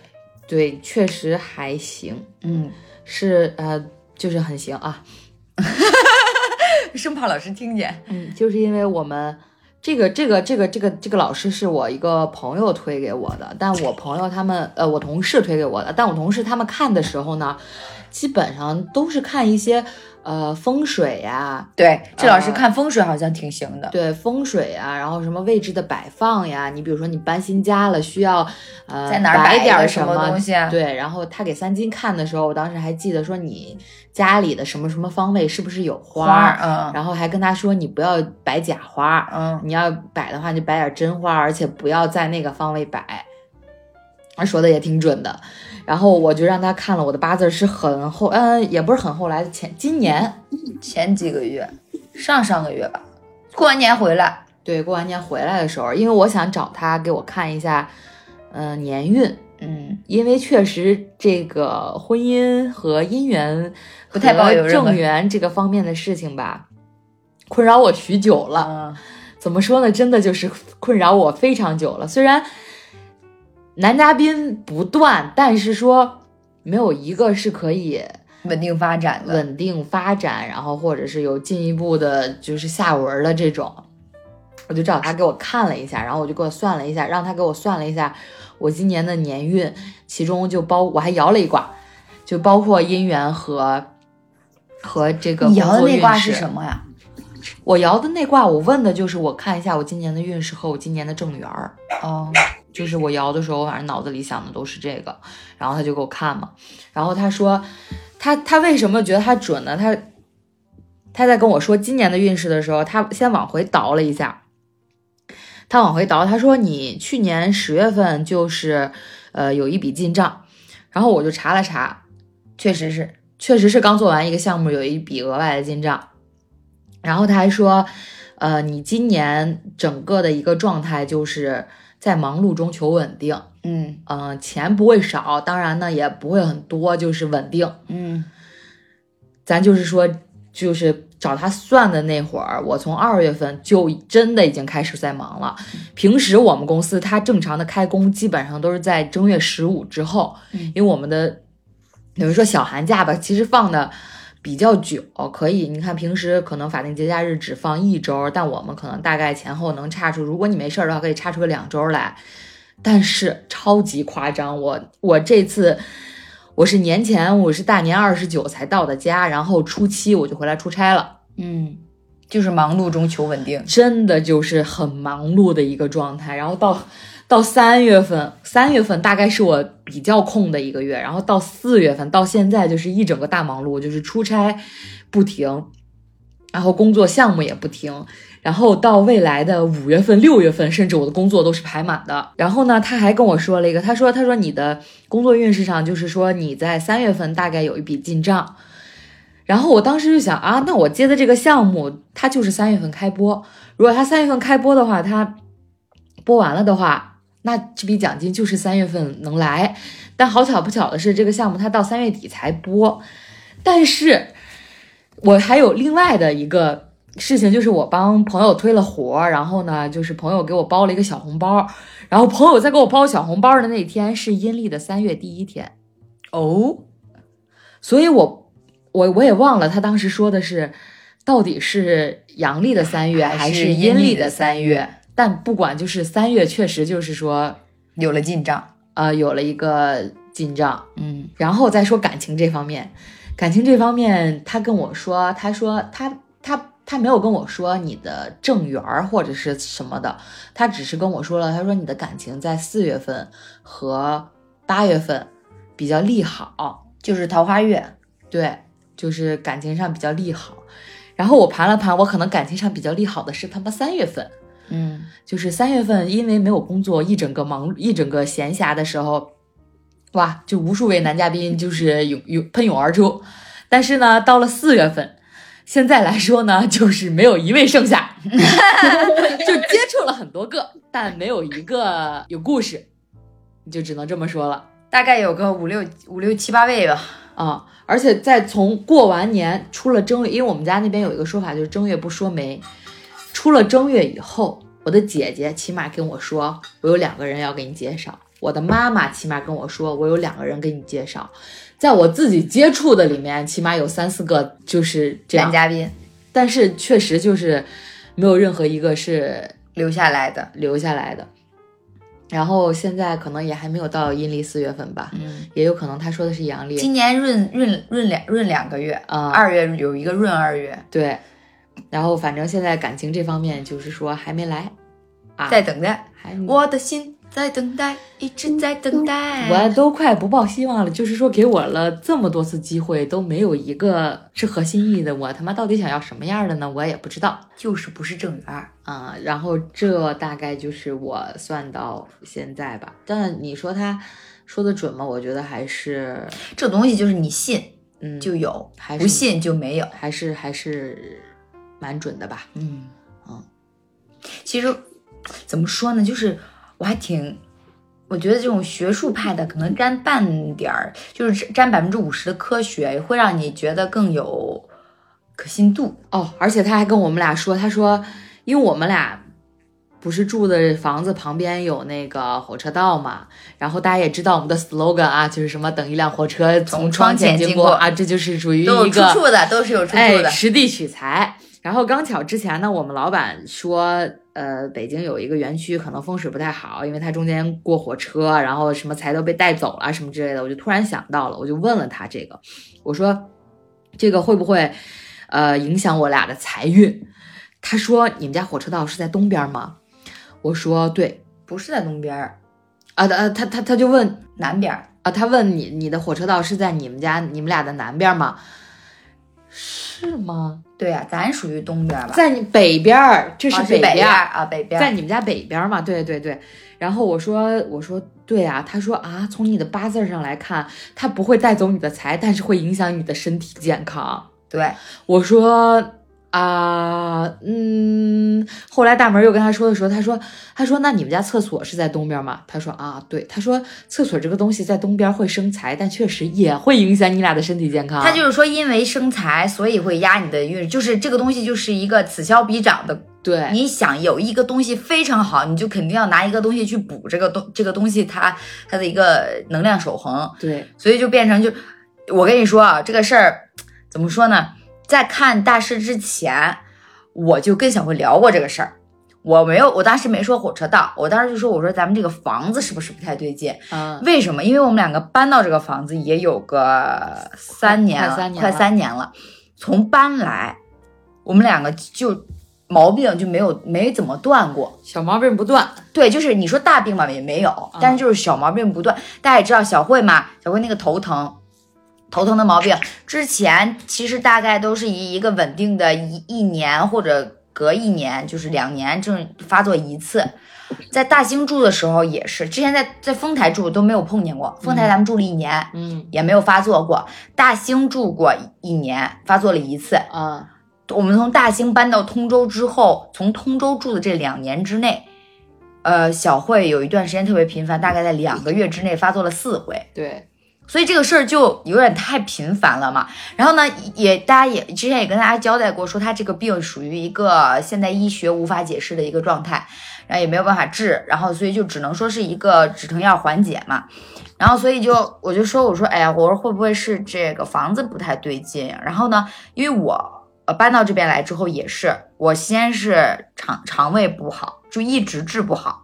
对，确实还行，嗯，是呃，就是很行啊，<laughs> 生怕老师听见。嗯，就是因为我们这个这个这个这个这个老师是我一个朋友推给我的，但我朋友他们呃我同事推给我的，但我同事他们看的时候呢，基本上都是看一些呃风水呀、对，这老师呃看风水好像挺行的。对风水啊，然后什么位置的摆放呀，你比如说你搬新家了，需要呃在哪儿摆摆点什么么东西啊对，然后他给三金看的时候，我当时还记得说你家里的什么什么方位是不是有花嗯然后还跟他说你不要摆假花，嗯，你要摆的话，你就摆点真花，而且不要在那个方位摆。他说的也挺准的，然后我就让他看了我的八字是很后，嗯，也不是很后来，前今年前几个月，上上个月吧，过完年回来，对过完年回来的时候，因为我想找他给我看一下，嗯、年运，嗯，因为确实这个婚姻和姻缘不太抱有正缘这个方面的事情吧，困扰我许久了。嗯，怎么说呢？真的就是困扰我非常久了。虽然男嘉宾不断，但是说没有一个是可以稳定发展的，稳定发展，然后或者是有进一步的，就是下文的这种。我就找他给我看了一下，然后我就给我算了一下，让他给我算了一下我今年的年运，其中就包我还摇了一卦，就包括姻缘和和这个你摇的那卦是什么呀？我摇的那卦，我问的就是我看一下我今年的运势和我今年的正缘儿。哦，就是我摇的时候，我反正脑子里想的都是这个，然后他就给我看嘛，然后他说，他他为什么觉得他准呢？他他在跟我说今年的运势的时候，他先往回倒了一下，他往回倒，他说你去年十月份就是呃有一笔进账，然后我就查了查，确实是，确实是刚做完一个项目，有一笔额外的进账。然后他还说，呃，你今年整个的一个状态就是在忙碌中求稳定，嗯嗯、钱不会少，当然呢也不会很多，就是稳定。嗯咱就是说，就是找他算的那会儿，我从二月份就真的已经开始在忙了。平时我们公司他正常的开工基本上都是在正月十五之后，嗯因为我们的有人说小寒假吧，其实放的比较久，可以你看平时可能法定节假日只放一周，但我们可能大概前后能差出，如果你没事儿的话，可以差出个两周来。但是超级夸张，我我这次我是年前我是大年二十九才到的家，然后初七我就回来出差了。嗯，就是忙碌中求稳定。真的就是很忙碌的一个状态。然后到到三月份，三月份大概是我比较空的一个月，然后到四月份到现在就是一整个大忙碌，就是出差不停，然后工作项目也不停。然后到未来的五月份、六月份，甚至我的工作都是排满的。然后呢，他还跟我说了一个，他说：“他说你的工作运势上，就是说你在三月份大概有一笔进账，然后我当时就想啊，那我接的这个项目，它就是三月份开播。如果它三月份开播的话，它播完了的话，那这笔奖金就是三月份能来。但好巧不巧的是，这个项目它到三月底才播。但是我还有另外的一个事情，就是我帮朋友推了活，然后呢，就是朋友给我包了一个小红包，然后朋友在给我包小红包的那天是阴历的三月第一天。哦，所以我我我也忘了他当时说的是到底是阳历的三月还还是是阴历的三月，但不管就是三月确实就是说有了进账。呃有了一个进账，嗯然后再说感情这方面，感情这方面他跟我说，他说他他他没有跟我说你的正缘儿或者是什么的，他只是跟我说了，他说你的感情在四月份和八月份比较利好。就是桃花月。对，就是感情上比较利好。然后我盘了盘，我可能感情上比较利好的是他妈三月份，嗯就是三月份，因为没有工作，一整个忙，一整个闲暇的时候，哇，就无数位男嘉宾就是涌涌喷涌而出。但是呢，到了四月份，现在来说呢，就是没有一位剩下，<laughs> 就接触了很多个，但没有一个有故事，你就只能这么说了。大概有个五六五六七八位吧。啊、而且在从过完年出了正月，因为我们家那边有一个说法，就是正月不说媒。出了正月以后，我的姐姐起码跟我说，我有两个人要给你介绍；我的妈妈起码跟我说，我有两个人给你介绍。在我自己接触的里面，起码有三四个就是这样男，嘉宾。但是确实就是没有任何一个是留下来的，留下来的。然后现在可能也还没有到阴历四月份吧，嗯，也有可能他说的是阳历。今年闰闰闰两闰两个月，啊、二月有一个闰二月，对，然后反正现在感情这方面就是说还没来啊，在等待，还我的心在等待，一直在等待。我都快不抱希望了，就是说给我了这么多次机会，都没有一个是合心意的，我他妈到底想要什么样的呢？我也不知道就是不是正缘儿，啊、然后这大概就是我算到现在吧，但你说他说的准吗？我觉得还是，这东西就是你信嗯，就有，还不信就没有。还是还是蛮准的吧。嗯嗯，其实怎么说呢，就是我还挺，我觉得这种学术派的可能沾半点儿，就是沾百分之五十的科学，会让你觉得更有可信度。哦，而且他还跟我们俩说，他说，因为我们俩不是住的房子旁边有那个火车道嘛，然后大家也知道我们的 slogan 啊，就是什么等一辆火车从窗前经过啊，这就是属于都有一个出处的，都是有出处哎的。实地取材。然后刚巧之前呢，我们老板说，呃，北京有一个园区可能风水不太好，因为它中间过火车，然后什么财都被带走了什么之类的。我就突然想到了，我就问了他这个，我说这个会不会呃影响我俩的财运？他说你们家火车道是在东边吗？我说对不是在东边，啊，他他他他就问南边。啊，他问你你的火车道是在你们家你们俩的南边吗？是吗？对呀、咱属于东边吧？在你北边儿，这啊是北边啊，北边。在你们家北边嘛？对对对。然后我说我说对啊，他说啊，从你的八字上来看，他不会带走你的财，但是会影响你的身体健康。对，我说啊，嗯。后来大门又跟他说的时候，他说他说那你们家厕所是在东边吗？他说啊，对。他说厕所这个东西在东边会生财，但确实也会影响你俩的身体健康。他就是说，因为生财，所以会压你的运，就是这个东西就是一个此消彼长的。对你想有一个东西非常好，你就肯定要拿一个东西去补这个东这个东西它它的一个能量守恒，对所以就变成就，我跟你说啊，这个事儿怎么说呢？在看大师之前，我就跟小慧聊过这个事儿。我没有，我当时没说火车道，我当时就说，我说咱们这个房子是不是不太对劲？啊，为什么？因为我们两个搬到这个房子也有个三年了，快快三年了三年了。从搬来，我们两个就毛病就没有没怎么断过。小毛病不断。对，就是你说大病吧也没有，但是就是小毛病不断。大家也知道小慧嘛，小慧那个头疼，头疼的毛病，之前其实大概都是以一个稳定的一一年或者隔一年，就是两年正发作一次。在大兴住的时候也是，之前在在丰台住都没有碰见过，丰台咱们住了一年，嗯也没有发作过。大兴住过一年，发作了一次。啊我们从大兴搬到通州之后，从通州住的这两年之内，呃，小慧有一段时间特别频繁，大概在两个月之内发作了四回，对，所以这个事儿就有点太频繁了嘛。然后呢，也大家也之前也跟大家交代过，说他这个病属于一个现代医学无法解释的一个状态，然后也没有办法治，然后所以就只能说是一个止疼药缓解嘛。然后所以就我就说我说哎呀，我说会不会是这个房子不太对劲？然后呢，因为我。呃，搬到这边来之后也是，我先是肠肠胃不好，就一直治不好，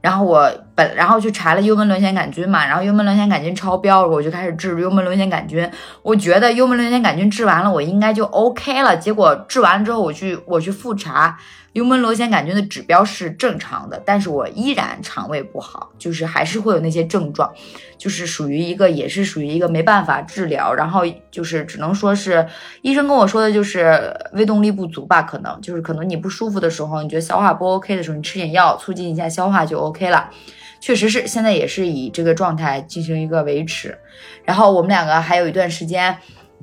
然后我本然后去查了幽门螺旋杆菌嘛，然后幽门螺旋杆菌超标，我就开始治幽门螺旋杆菌。我觉得幽门螺旋杆菌治完了，我应该就 OK 了。结果治完之后，我去我去复查，幽门螺旋杆菌的指标是正常的，但是我依然肠胃不好，就是还是会有那些症状，就是属于一个也是属于一个没办法治疗，然后就是只能说是医生跟我说的就是胃动力不足吧，可能就是可能你不舒服的时候，你觉得消化不 OK 的时候，你吃点药促进一下消化就 OK 了。确实是现在也是以这个状态进行一个维持，然后我们两个还有一段时间，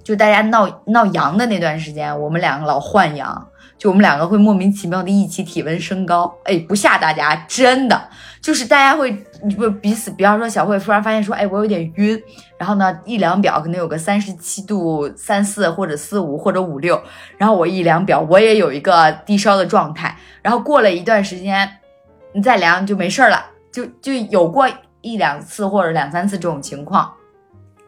就大家闹闹阳的那段时间，我们两个老换阳，就我们两个会莫名其妙的一起体温升高，哎，不吓大家，真的。就是大家会不彼此，比方说小慧突然发现说，哎，我有点晕，然后呢一量表可能有个三十七度三四或者四五或者五六，然后我一量表我也有一个低烧的状态，然后过了一段时间，你再量就没事了，就就有过一两次或者两三次这种情况。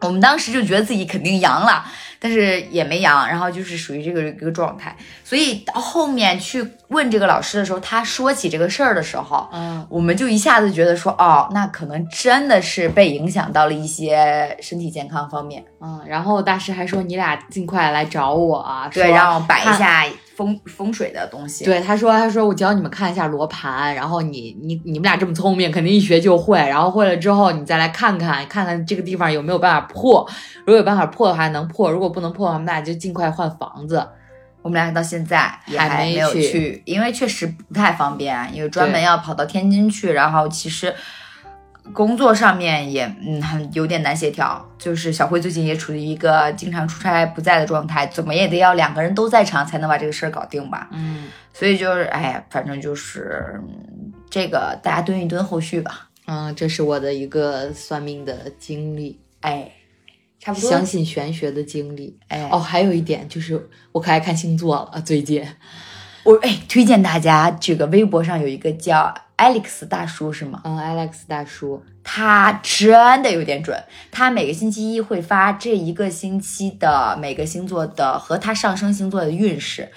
我们当时就觉得自己肯定阳了，但是也没阳，然后就是属于这个一个状态。所以到后面去问这个老师的时候，他说起这个事儿的时候，嗯，我们就一下子觉得说，哦，那可能真的是被影响到了一些身体健康方面。嗯，然后大师还说你俩尽快来找我啊，对，让我摆一下风风水的东西。对，他说，他说我教你们看一下罗盘，然后你你你们俩这么聪明，肯定一学就会。然后会了之后，你再来看看，看看这个地方有没有办法破。如果有办法破的话，能破；如果不能破的话，我们俩就尽快换房子。我们俩到现在也还还没有去去，因为确实不太方便，因为专门要跑到天津去，然后其实工作上面也嗯很有点难协调。就是小慧最近也处于一个经常出差不在的状态，怎么也得要两个人都在场才能把这个事儿搞定吧。嗯所以就是哎呀，反正就是嗯这个大家蹲一蹲后续吧。嗯，这是我的一个算命的经历，哎，差不多。相信玄学的经历。哎哦，还有一点就是我可爱看星座了，最近。我哎推荐大家这个微博上有一个叫 Alex 大叔是吗？嗯，Alex 大叔，他真的有点准，他每个星期一会发这一个星期的每个星座的和他上升星座的运势，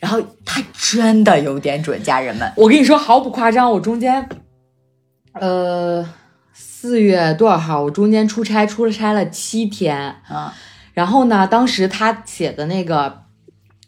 然后他真的有点准，家人们。我跟你说毫不夸张，我中间，呃，四月多少号？我中间出差，出差了七天。啊，然后呢，当时他写的那个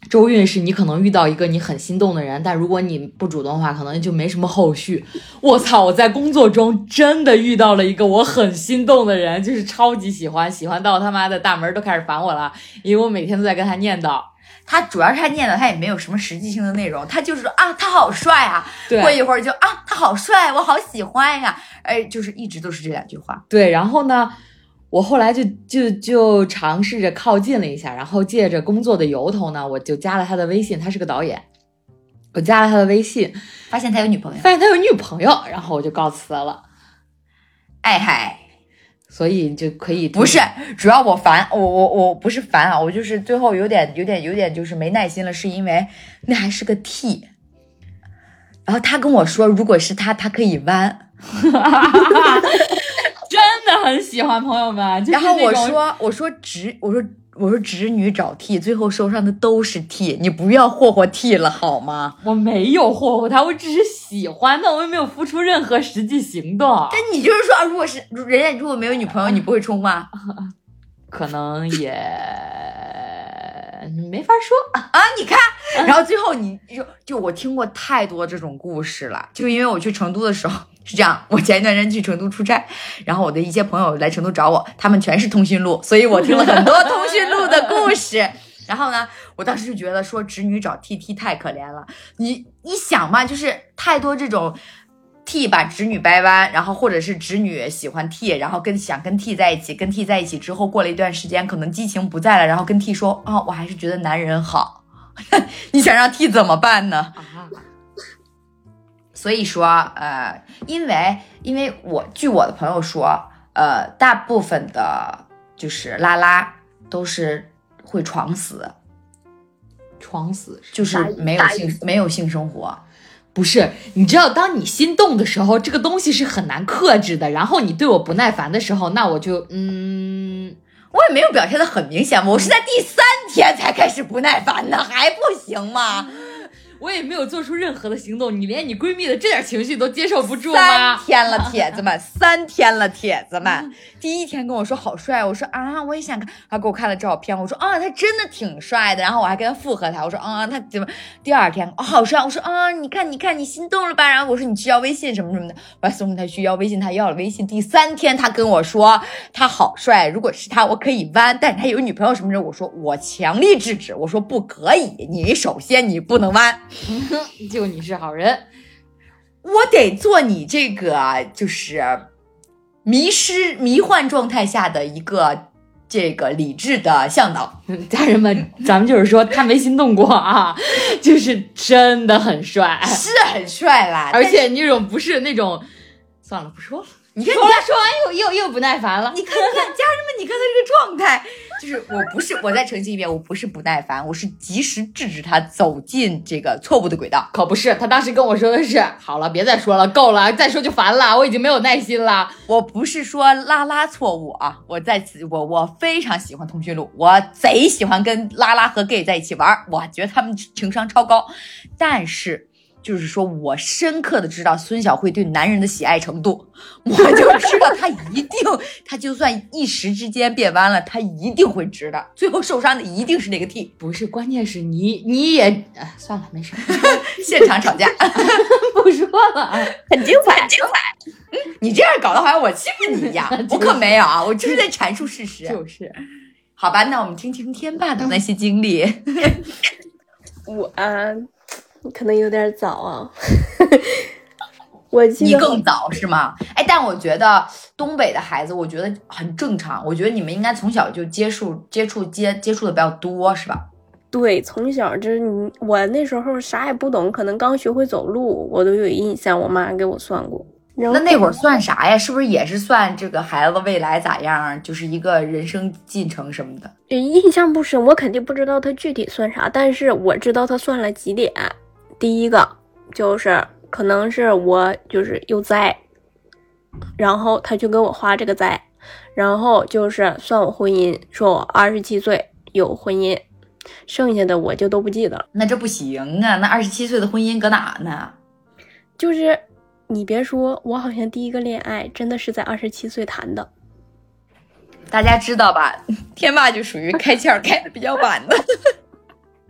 周运是你可能遇到一个你很心动的人，但如果你不主动的话，可能就没什么后续。我操！我在工作中真的遇到了一个我很心动的人，就是超级喜欢，喜欢到他妈的大门都开始烦我了，因为我每天都在跟他念叨。他主要是他念叨，他也没有什么实际性的内容，他就是说啊，他好帅啊，对过一会儿就啊，他好帅，我好喜欢呀，哎，就是一直都是这两句话。对，然后呢，我后来就就就尝试着靠近了一下，然后借着工作的由头呢，我就加了他的微信，他是个导演，我加了他的微信，发现他有女朋友，发现他有女朋友，然后我就告辞了，哎嗨，所以就可以不是，主要我烦，我我我不是烦啊，我就是最后有点有点有点就是没耐心了，是因为那还是个 T，然后他跟我说，如果是他，他可以弯，真 <laughs> 的很喜欢朋友们，就是然后我说我说直我说我说直女找 T，最后受伤的都是 T，你不要霍霍 T 了好吗？我没有霍霍他，我只是喜欢他，我又没有付出任何实际行动，但你就是说，如果是人家如果没有女朋友，你不会冲吗？<laughs> 可能也没法说。啊，你看，然后最后你就就我听过太多这种故事了，就因为我去成都的时候是这样，我前一段时间去成都出差，然后我的一些朋友来成都找我，他们全是通讯录，所以我听了很多通讯录的故事。然后呢，我当时就觉得说直女找 T T 太可怜了，你你想嘛，就是太多这种 T 把直女掰弯，然后或者是直女喜欢 T，然后跟想跟 T 在一起，跟 T 在一起之后过了一段时间，可能激情不在了，然后跟 T 说啊、我还是觉得男人好。<laughs> 你想让 T 怎么办呢？啊，所以说，呃，因为因为我据我的朋友说，呃，大部分的就是拉拉都是会床死，床死就是没有性没有性生活。不是，你知道，当你心动的时候，这个东西是很难克制的。然后你对我不耐烦的时候，那我就嗯，我也没有表现的很明显嘛，我是在第三天才开始不耐烦的，还不行吗？我也没有做出任何的行动。你连你闺蜜的这点情绪都接受不住三？天了，铁子们，三天了，铁子们。第一天跟我说好帅，我说啊，我也想看。他给我看了照片，我说啊，他真的挺帅的。然后我还跟他附和他，我说啊，他怎么？第二天哦，好帅，我说啊，你看，你看，你心动了吧？然后我说你去要微信什么什么的，我还送他去要微信，他要了微信。第三天他跟我说他好帅，如果是他，我可以弯，但是他有女朋友什么的，我说我强力制止，我说不可以，你首先你不能弯。<laughs> 就你是好人，我得做你这个就是迷失、迷幻状态下的一个这个理智的向导。<laughs> 家人们，咱们就是说他没心动过啊，<laughs> 就是真的很帅，是很帅啦，而但且那种不是那种，算了不说了，你看，你看说完又又又不耐烦了。你看，你看，家人们，你看他这个状态，就是我不是我再澄清一遍，我不是不耐烦，我是及时制止他走进这个错误的轨道。可不是，他当时跟我说的是，好了，别再说了，够了，再说就烦了，我已经没有耐心了。我不是说拉拉错误啊，我在此我我非常喜欢通讯录，我贼喜欢跟拉拉和 gay 在一起玩，我觉得他们情商超高，但是。就是说，我深刻的知道孙小慧对男人的喜爱程度，我就知道她一定，她就算一时之间变弯了，她一定会直的，最后受伤的一定是那个 T。不是，关键是你你也，啊，算了，没事，<laughs> 现场吵架，<laughs> 不说了，很精彩，很精彩。<laughs> 嗯，你这样搞得好像我欺负你一样，我可没有啊，我就是在阐述事实。就是，好吧，那我们听听天霸的那些经历。我。可能有点早啊，<laughs> 我你更早是吗？哎，但我觉得东北的孩子，我觉得很正常。我觉得你们应该从小就接触、接触、接接触的比较多，是吧？对，从小就是你，我那时候啥也不懂，可能刚学会走路，我都有印象，我妈给我算过。那那会儿算啥呀？是不是也是算这个孩子未来咋样？就是一个人生进程什么的？印象不深，我肯定不知道他具体算啥，但是我知道他算了几点。第一个就是可能是我就是有灾，然后他就给我画这个灾，然后就是算我婚姻，说我二十七岁有婚姻，剩下的我就都不记得了。那这不行啊！那二十七岁的婚姻搁哪呢？就是你别说，我好像第一个恋爱真的是在二十七岁谈的。大家知道吧？<laughs> 天霸就属于开窍开的比较晚的。<laughs>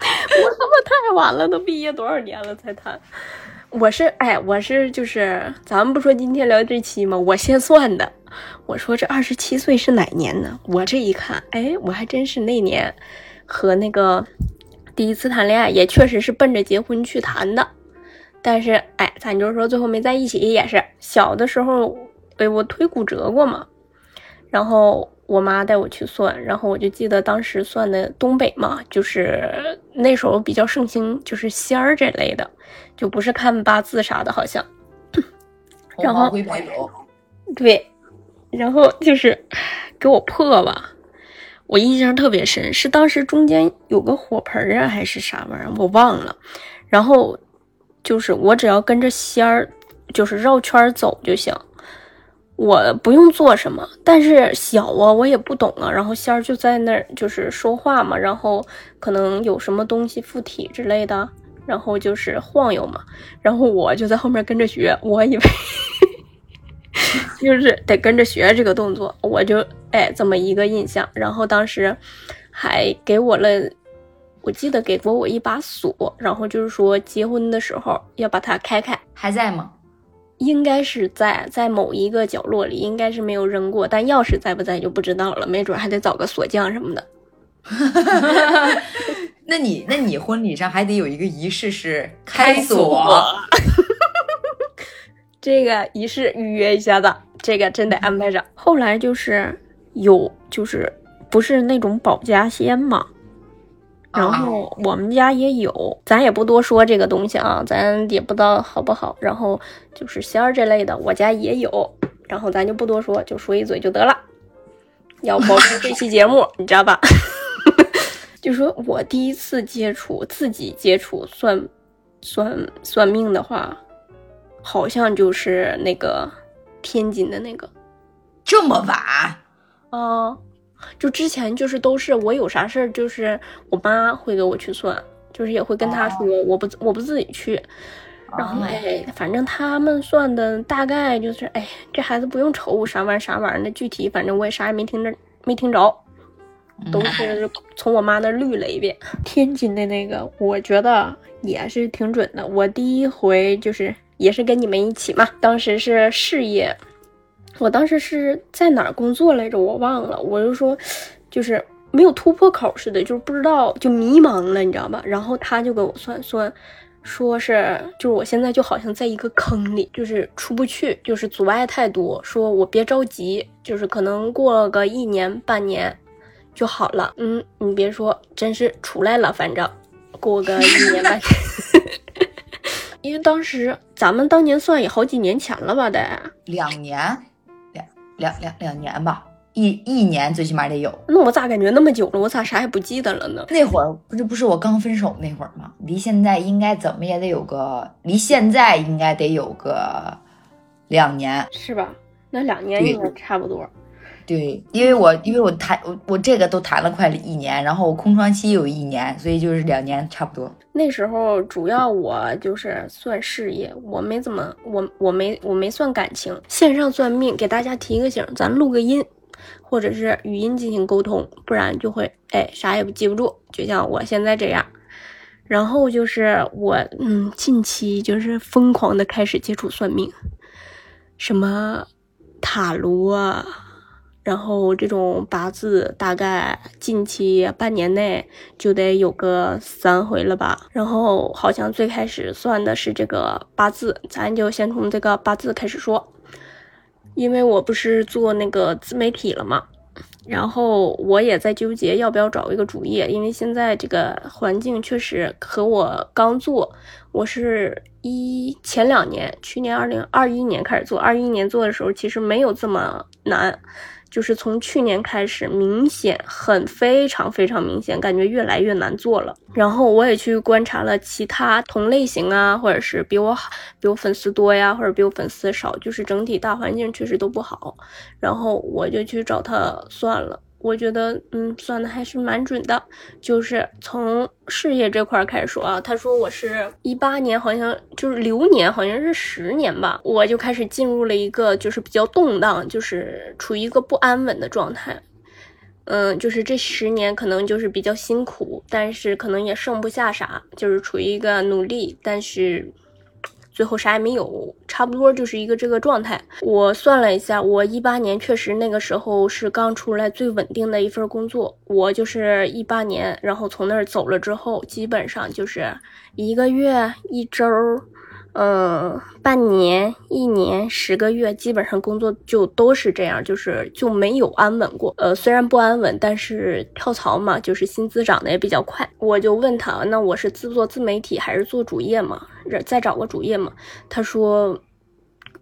<laughs> 我他妈太晚了，都毕业多少年了才谈？我是哎，我是就是，咱们不说今天聊这期吗？我先算的。我说这二十七岁是哪年呢？我这一看，哎，我还真是那年和那个第一次谈恋爱，也确实是奔着结婚去谈的。但是哎，咱就是说最后没在一起，也是小的时候，哎，我腿骨折过嘛，然后。我妈带我去算，然后我就记得当时算的东北嘛，就是那时候比较盛行，就是仙儿这类的，就不是看八字啥的，好像。然后对，然后就是给我破吧，我印象特别深，是当时中间有个火盆啊，还是啥玩意儿，我忘了。然后就是我只要跟着仙儿，就是绕圈走就行。我不用做什么，但是小啊，我也不懂啊。然后仙儿就在那儿就是说话嘛，然后可能有什么东西附体之类的，然后就是晃悠嘛。然后我就在后面跟着学，我以为 <laughs> 就是得跟着学这个动作，我就哎这么一个印象。然后当时还给我了，我记得给过我一把锁，然后就是说结婚的时候要把它开开，还在吗？应该是在在某一个角落里，应该是没有扔过，但钥匙在不在就不知道了，没准还得找个锁匠什么的。<laughs> 那你那你婚礼上还得有一个仪式是开锁，<laughs> 这个仪式预约一下子，这个真得安排上。后来就是有就是不是那种保家仙嘛。然后我们家也有，咱也不多说这个东西啊，咱也不知道好不好。然后就是仙儿这类的，我家也有，然后咱就不多说，就说一嘴就得了。要保持这期节目，你知道吧？<laughs> 就说我第一次接触自己接触算算算命的话，好像就是那个天津的那个，这么晚啊。就之前就是都是我有啥事儿，就是我妈会给我去算，就是也会跟她说，我不我不自己去。然后哎，反正他们算的大概就是，哎，这孩子不用愁啥玩意儿啥玩意儿的，具体反正我也啥也没听着，没听着，都是从我妈那捋了一遍。<laughs> 天津的那个，我觉得也是挺准的。我第一回就是也是跟你们一起嘛，当时是事业。我当时是在哪儿工作来着？我忘了。我就说，就是没有突破口似的，就是不知道，就迷茫了，你知道吧？然后他就给我算算，说是就是我现在就好像在一个坑里，就是出不去，就是阻碍太多。说我别着急，就是可能过个一年半年就好了。嗯，你别说，真是出来了，反正过个一年半年。<laughs> 因为当时咱们当年算也好几年前了吧？得两年。两两两年吧，一一年最起码得有。那我咋感觉那么久了，我咋啥也不记得了呢？那会儿不是不是我刚分手那会儿吗？离现在应该怎么也得有个，离现在应该得有个两年。是吧？那两年应该差不多。对，因为我因为我谈我我这个都谈了快一年，然后我空窗期有一年，所以就是两年差不多。那时候主要我就是算事业，我没怎么我我没我没算感情。线上算命给大家提个醒，咱录个音，或者是语音进行沟通，不然就会哎啥也记不住，就像我现在这样。然后就是我嗯近期就是疯狂的开始接触算命，什么塔罗啊。然后这种八字大概近期半年内就得有个三回了吧。然后好像最开始算的是这个八字，咱就先从这个八字开始说。因为我不是做那个自媒体了嘛，然后我也在纠结要不要找一个主业，因为现在这个环境确实和我刚做，我是一前两年，去年二零二一年开始做，二一年做的时候其实没有这么难。就是从去年开始，明显很非常非常明显，感觉越来越难做了。然后我也去观察了其他同类型啊，或者是比我好、比我粉丝多呀，或者比我粉丝少，就是整体大环境确实都不好。然后我就去找他算了。我觉得，嗯，算的还是蛮准的。就是从事业这块开始说啊，他说我是一八年，好像就是流年，好像是十年吧，我就开始进入了一个就是比较动荡，就是处于一个不安稳的状态。嗯，就是这十年可能就是比较辛苦，但是可能也剩不下啥，就是处于一个努力，但是。最后啥也没有，差不多就是一个这个状态。我算了一下，我一八年确实那个时候是刚出来最稳定的一份工作。我就是一八年，然后从那儿走了之后，基本上就是一个月、一周。嗯，半年、一年、十个月，基本上工作就都是这样，就是就没有安稳过。呃，虽然不安稳，但是跳槽嘛，就是薪资涨得也比较快。我就问他，那我是自做自媒体还是做主业嘛？再找个主业嘛？他说，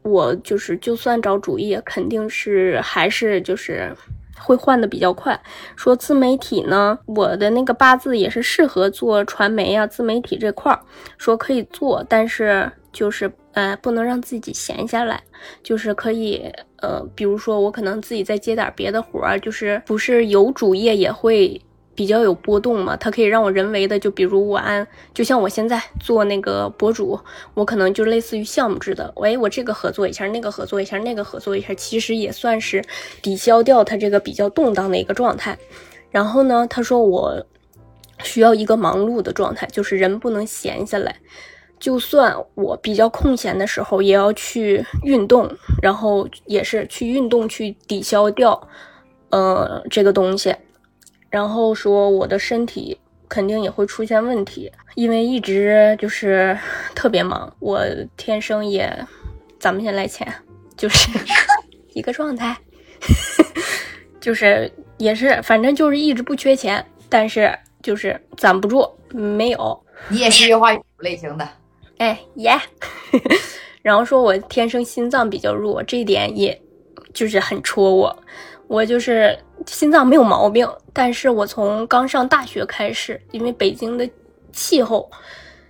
我就是就算找主业，肯定是还是就是会换的比较快。说自媒体呢，我的那个八字也是适合做传媒啊、自媒体这块儿，说可以做，但是。就是呃，不能让自己闲下来，就是可以呃，比如说我可能自己再接点别的活儿，就是不是有主业也会比较有波动嘛？它可以让我人为的，就比如我按，就像我现在做那个博主，我可能就类似于项目制的，喂，我这个合作一下，那个合作一下，那个合作一下，其实也算是抵消掉它这个比较动荡的一个状态。然后呢，他说我需要一个忙碌的状态，就是人不能闲下来。就算我比较空闲的时候，也要去运动，然后也是去运动去抵消掉，呃，这个东西。然后说我的身体肯定也会出现问题，因为一直就是特别忙。我天生也，咱们先来钱，就是 <laughs> 一个状态，<laughs> 就是也是反正就是一直不缺钱，但是就是攒不住，没有。你也是月花类型的。哎耶，<laughs> 然后说我天生心脏比较弱，这一点也就是很戳我。我就是心脏没有毛病，但是我从刚上大学开始，因为北京的气候，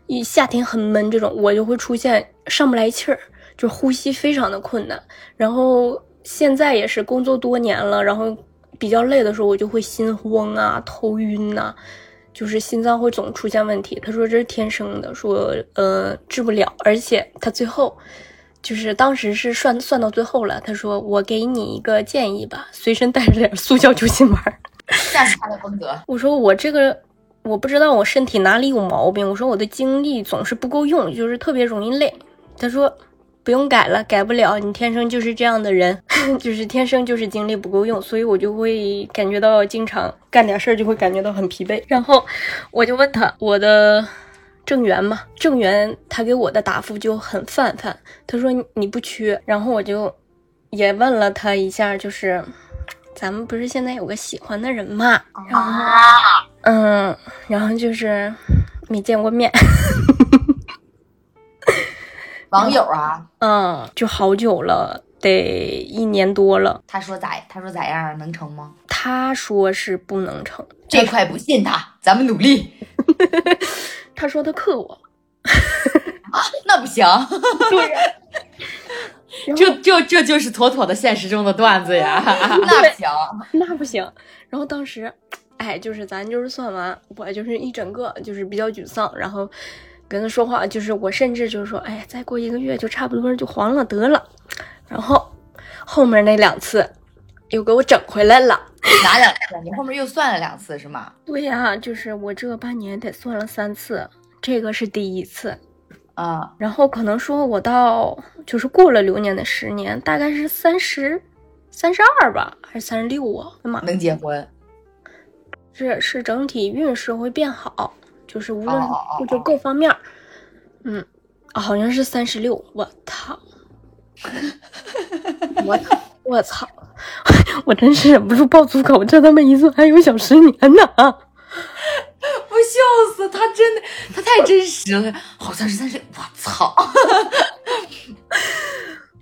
一夏天很闷，这种我就会出现上不来气儿，就呼吸非常的困难。然后现在也是工作多年了，然后比较累的时候，我就会心慌啊、头晕呐。就是心脏会总出现问题，他说这是天生的，说呃治不了，而且他最后就是当时是算算到最后了，他说我给你一个建议吧，随身带着点速效救心丸。<laughs> 这是他的风格。我说我这个我不知道我身体哪里有毛病，我说我的精力总是不够用，就是特别容易累。他说。不用改了，改不了，你天生就是这样的人，<laughs> 就是天生就是精力不够用，所以我就会感觉到经常干点事儿就会感觉到很疲惫。然后我就问他我的正缘嘛，正缘他给我的答复就很泛泛，他说你不缺。然后我就也问了他一下，就是咱们不是现在有个喜欢的人嘛，然后嗯，然后就是没见过面。<laughs> 网友啊，嗯，就好久了，得一年多了。他说咋？他说咋样？能成吗？他说是不能成，这块不信他，咱们努力。<laughs> 他说他克我，<laughs> 那不行。对呀、<laughs> 这这这就是妥妥的现实中的段子呀！那不行。那不行。然后当时，哎，就是咱就是算完，我就是一整个就是比较沮丧，然后跟他说话，就是我甚至就是说，哎呀，再过一个月就差不多就黄了得了。然后后面那两次又给我整回来了。哪两次？你后面又算了两次是吗？对呀、就是我这半年得算了三次，这个是第一次。啊，然后可能说我到就是过了流年的十年，大概是三十、三十二吧，还是三十六啊？能结婚？是是整体运势会变好，就是无论就各方面儿，嗯，啊好像是三十六，我操，<laughs> 我，我操，<laughs> 我真是忍不住爆粗口，这他妈一算还有小十年呢！<laughs> 我笑死，他真的，他太真实了，好像是三十，我操！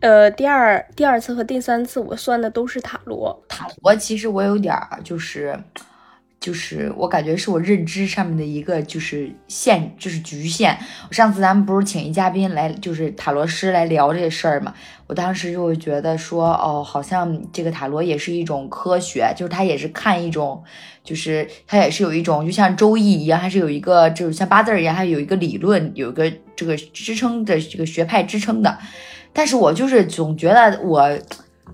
呃，第二第二次和第三次我算的都是塔罗，塔罗其实我有点儿就是，就是我感觉是我认知上面的一个就是限，就是局限。上次咱们不是请一嘉宾来，就是塔罗师来聊这个事儿嘛，我当时就会觉得说，哦，好像这个塔罗也是一种科学，就是它也是看一种，就是它也是有一种，就像周易一样，还是有一个就是像八字一样，还有一个理论，有一个这个支撑的这个学派支撑的。但是我就是总觉得我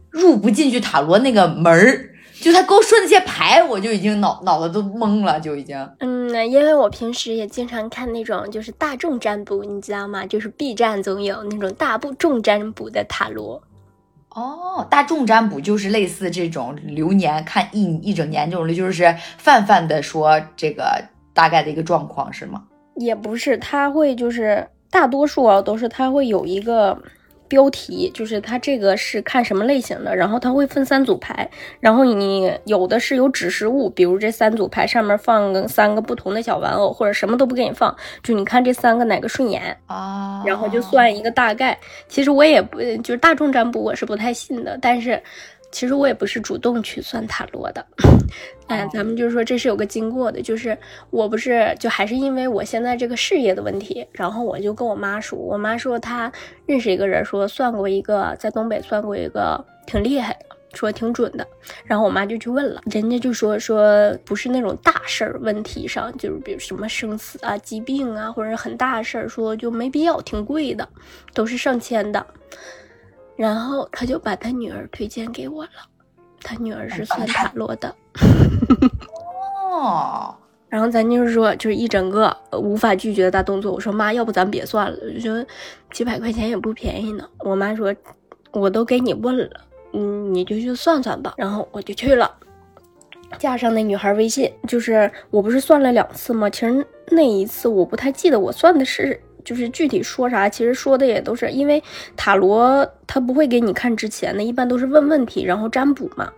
入不进去塔罗那个门儿，就他给我说那些牌，我就已经脑脑子都懵了，就已经。嗯，因为我平时也经常看那种就是大众占卜，你知道吗？就是 B 站总有那种大部众占卜的塔罗。哦，大众占卜就是类似这种流年看一一整年这种，就是泛泛的说这个大概的一个状况是吗？也不是，他会就是大多数啊都是他会有一个标题，就是它这个是看什么类型的，然后它会分三组牌，然后你有的是有指示物，比如这三组牌上面放个三个不同的小玩偶，或者什么都不给你放，就你看这三个哪个顺眼，啊，然后就算一个大概。其实我也不就是大众占卜我是不太信的，但是其实我也不是主动去算塔罗的。<laughs> 哎，咱们就是说这是有个经过的，就是我不是就还是因为我现在这个事业的问题，然后我就跟我妈说，我妈说她认识一个人，说算过一个在东北算过一个挺厉害的。说挺准的，然后我妈就去问了，人家就说说不是那种大事儿问题上，就是比如什么生死啊、疾病啊，或者很大的事儿，说就没必要，挺贵的，都是上千的。然后他就把他女儿推荐给我了，他女儿是算塔罗的。<laughs> 哦，然后咱就是说，就是一整个呃无法拒绝的大动作。我说妈，要不咱别算了，就说几百块钱也不便宜呢。我妈说，我都给你问了，嗯，你就去算算吧。然后我就去了，加上那女孩微信，就是我不是算了两次吗？其实那一次我不太记得我算的是。就是具体说啥，其实说的也都是因为塔罗他不会给你看之前的，一般都是问问题，然后占卜嘛。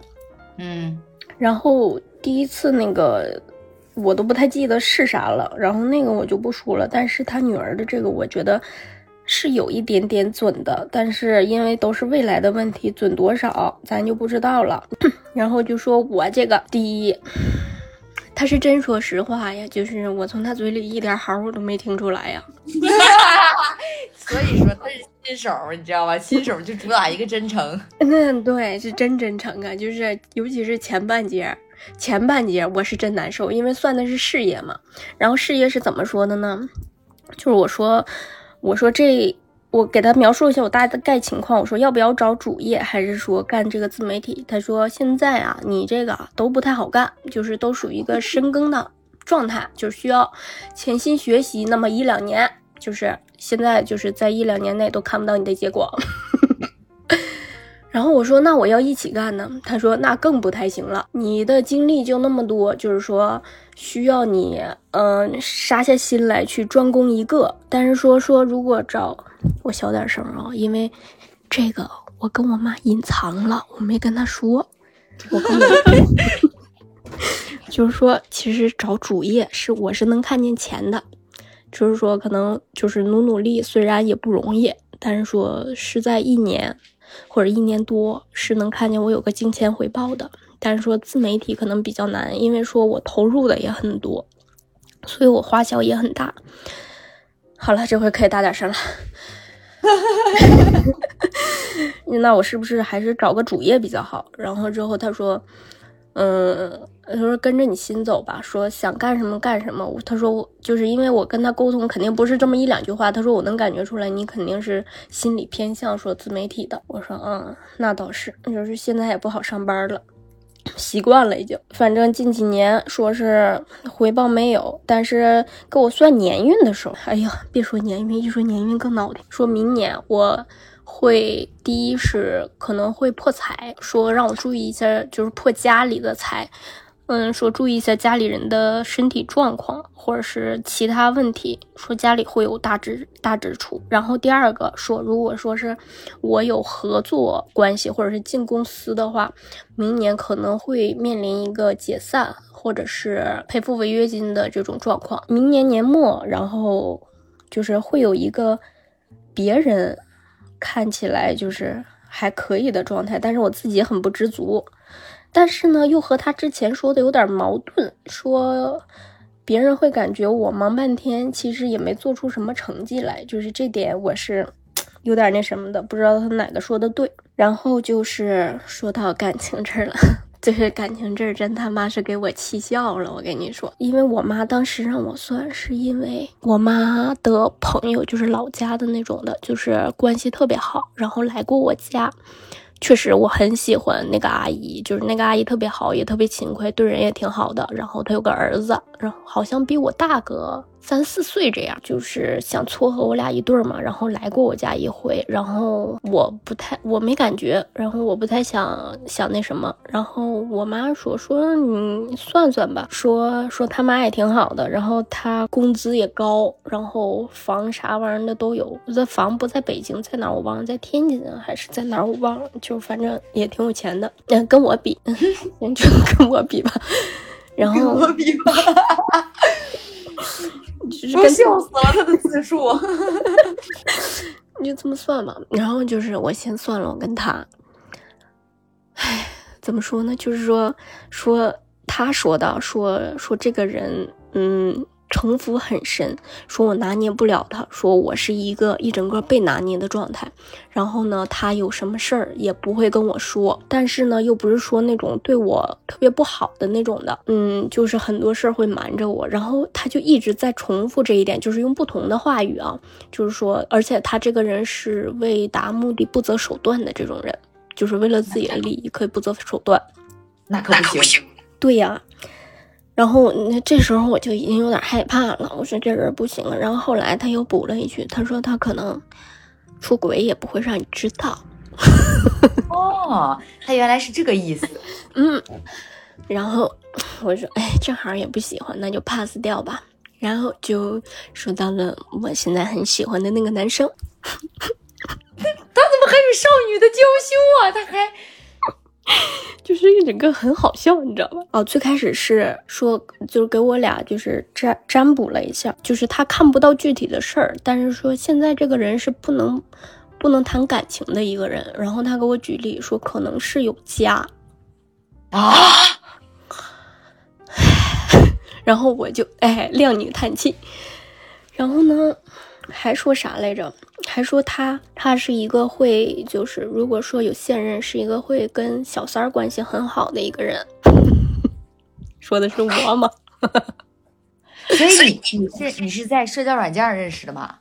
嗯，然后第一次那个我都不太记得是啥了，然后那个我就不说了。但是他女儿的这个，我觉得是有一点点准的，但是因为都是未来的问题，准多少咱就不知道了。<coughs> 然后就说我这个第一，他是真说实话呀，就是我从他嘴里一点好我都没听出来呀。<laughs> 所以说他是新手，你知道吧？新手就主打一个真诚。<laughs> 嗯，对，是真真诚啊，就是尤其是前半截，前半截我是真难受，因为算的是事业嘛。然后事业是怎么说的呢？就是我说，我说这，我给他描述一下我大概情况，我说要不要找主业，还是说干这个自媒体？他说现在啊，你这个啊都不太好干，就是都属于一个深耕的状态，就需要潜心学习那么一两年，就是现在就是在一两年内都看不到你的结果。<laughs> 然后我说：“那我要一起干呢？”他说：“那更不太行了，你的精力就那么多，就是说需要你，嗯、杀下心来去专攻一个。但是说说如果找我小点声啊、因为这个我跟我妈隐藏了，我没跟她说。我跟你说 <laughs> 就是说，其实找主业是我是能看见钱的，就是说可能就是努努力，虽然也不容易，但是说是在一年。”或者一年多是能看见我有个金钱回报的。但是说自媒体可能比较难，因为说我投入的也很多，所以我花销也很大。好了，这回可以大点声了。<laughs> 那我是不是还是找个主业比较好？然后之后他说，嗯，他说跟着你心走吧，说想干什么干什么。他说我就是因为我跟他沟通，肯定不是这么一两句话。他说我能感觉出来，你肯定是心理偏向说自媒体的。我说嗯，那倒是，就是现在也不好上班了。习惯了已经，反正近几年说是回报没有，但是给我算年运的时候，哎呀，别说年运，一说年运更闹腾。说明年我会第一是可能会破财，说让我注意一下，就是破家里的财。嗯，说注意一下家里人的身体状况，或者是其他问题，说家里会有大支大支出。然后第二个说，如果说是我有合作关系或者是进公司的话，明年可能会面临一个解散或者是赔付违约金的这种状况。明年年末，然后就是会有一个别人看起来就是还可以的状态，但是我自己很不知足。但是呢，又和他之前说的有点矛盾，说别人会感觉我忙半天，其实也没做出什么成绩来，就是这点我是 <tsk> 有点那什么的，不知道他哪个说的对。然后就是说到感情这儿了，<laughs> 就是感情这儿真他妈是给我气笑了，我跟你说，因为我妈当时让我算，是因为我妈的朋友就是老家的那种的，就是关系特别好，然后来过我家。确实，我很喜欢那个阿姨，就是那个阿姨特别好，也特别勤快，对人也挺好的。然后她有个儿子，然后好像比我大个。三四岁这样，就是想撮合我俩一对儿嘛。然后来过我家一回，然后我不太，我没感觉，然后我不太想想那什么。然后我妈说说你算算吧，说说他妈也挺好的，然后他工资也高，然后房啥玩意儿的都有。这房不在北京，在哪我忘了，在天津还是在哪我忘了，就反正也挺有钱的。嗯，跟我比，<laughs> 就跟我比吧。<laughs> 然后我比吧。<laughs> 我笑死了，他的字数，<laughs> 你就这么算吧。然后就是我先算了，我跟他，唉，怎么说呢？就是说说他说的，说说这个人，嗯。城府很深，说我拿捏不了他，说我是一个一整个被拿捏的状态。然后呢，他有什么事儿也不会跟我说，但是呢，又不是说那种对我特别不好的那种的，嗯，就是很多事儿会瞒着我。然后他就一直在重复这一点，就是用不同的话语啊，就是说，而且他这个人是为达目的不择手段的这种人，就是为了自己的利益可以不择手段，那可不行。对呀。然后那这时候我就已经有点害怕了，我说这人不行了。然后后来他又补了一句，他说他可能出轨也不会让你知道。<laughs> 哦，他原来是这个意思。<laughs> 嗯，然后我说，哎，正好也不喜欢，那就 pass 掉吧。然后就说到了我现在很喜欢的那个男生，<laughs> 他怎么还有少女的娇羞啊？他还。<laughs> 就是一整个很好笑，你知道吧？哦，最开始是说，就是给我俩就是占占卜了一下，就是他看不到具体的事儿，但是说现在这个人是不能不能谈感情的一个人。然后他给我举例说，可能是有家啊，<laughs> 然后我就哎靓女叹气，然后呢？还说啥来着？还说他他是一个会，就是如果说有现任，是一个会跟小三儿关系很好的一个人。<laughs> 说的是我吗？<laughs> 所以你是你是在社交软件认识的吗？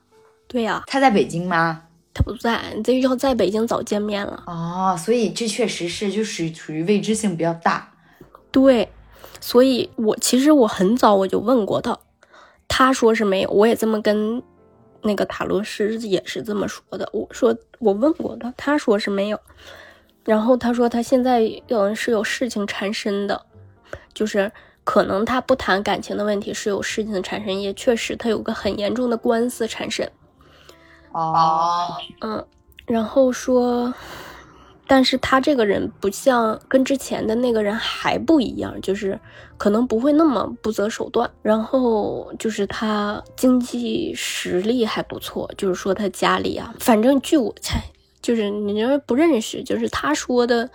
对呀。他在北京吗？他不在，这要在北京早见面了。哦，所以这确实是就是属于未知性比较大。对，所以我其实我很早我就问过他，他说是没有，我也这么跟。那个塔罗师也是这么说的。我说我问过他，他说是没有。然后他说他现在嗯是有事情缠身的，就是可能他不谈感情的问题，是有事情缠身，也确实他有个很严重的官司缠身。哦，嗯，然后说。但是他这个人不像跟之前的那个人还不一样，就是可能不会那么不择手段。然后就是他经济实力还不错，就是说他家里啊，反正据我猜，就是你认为不认识，就是他说的，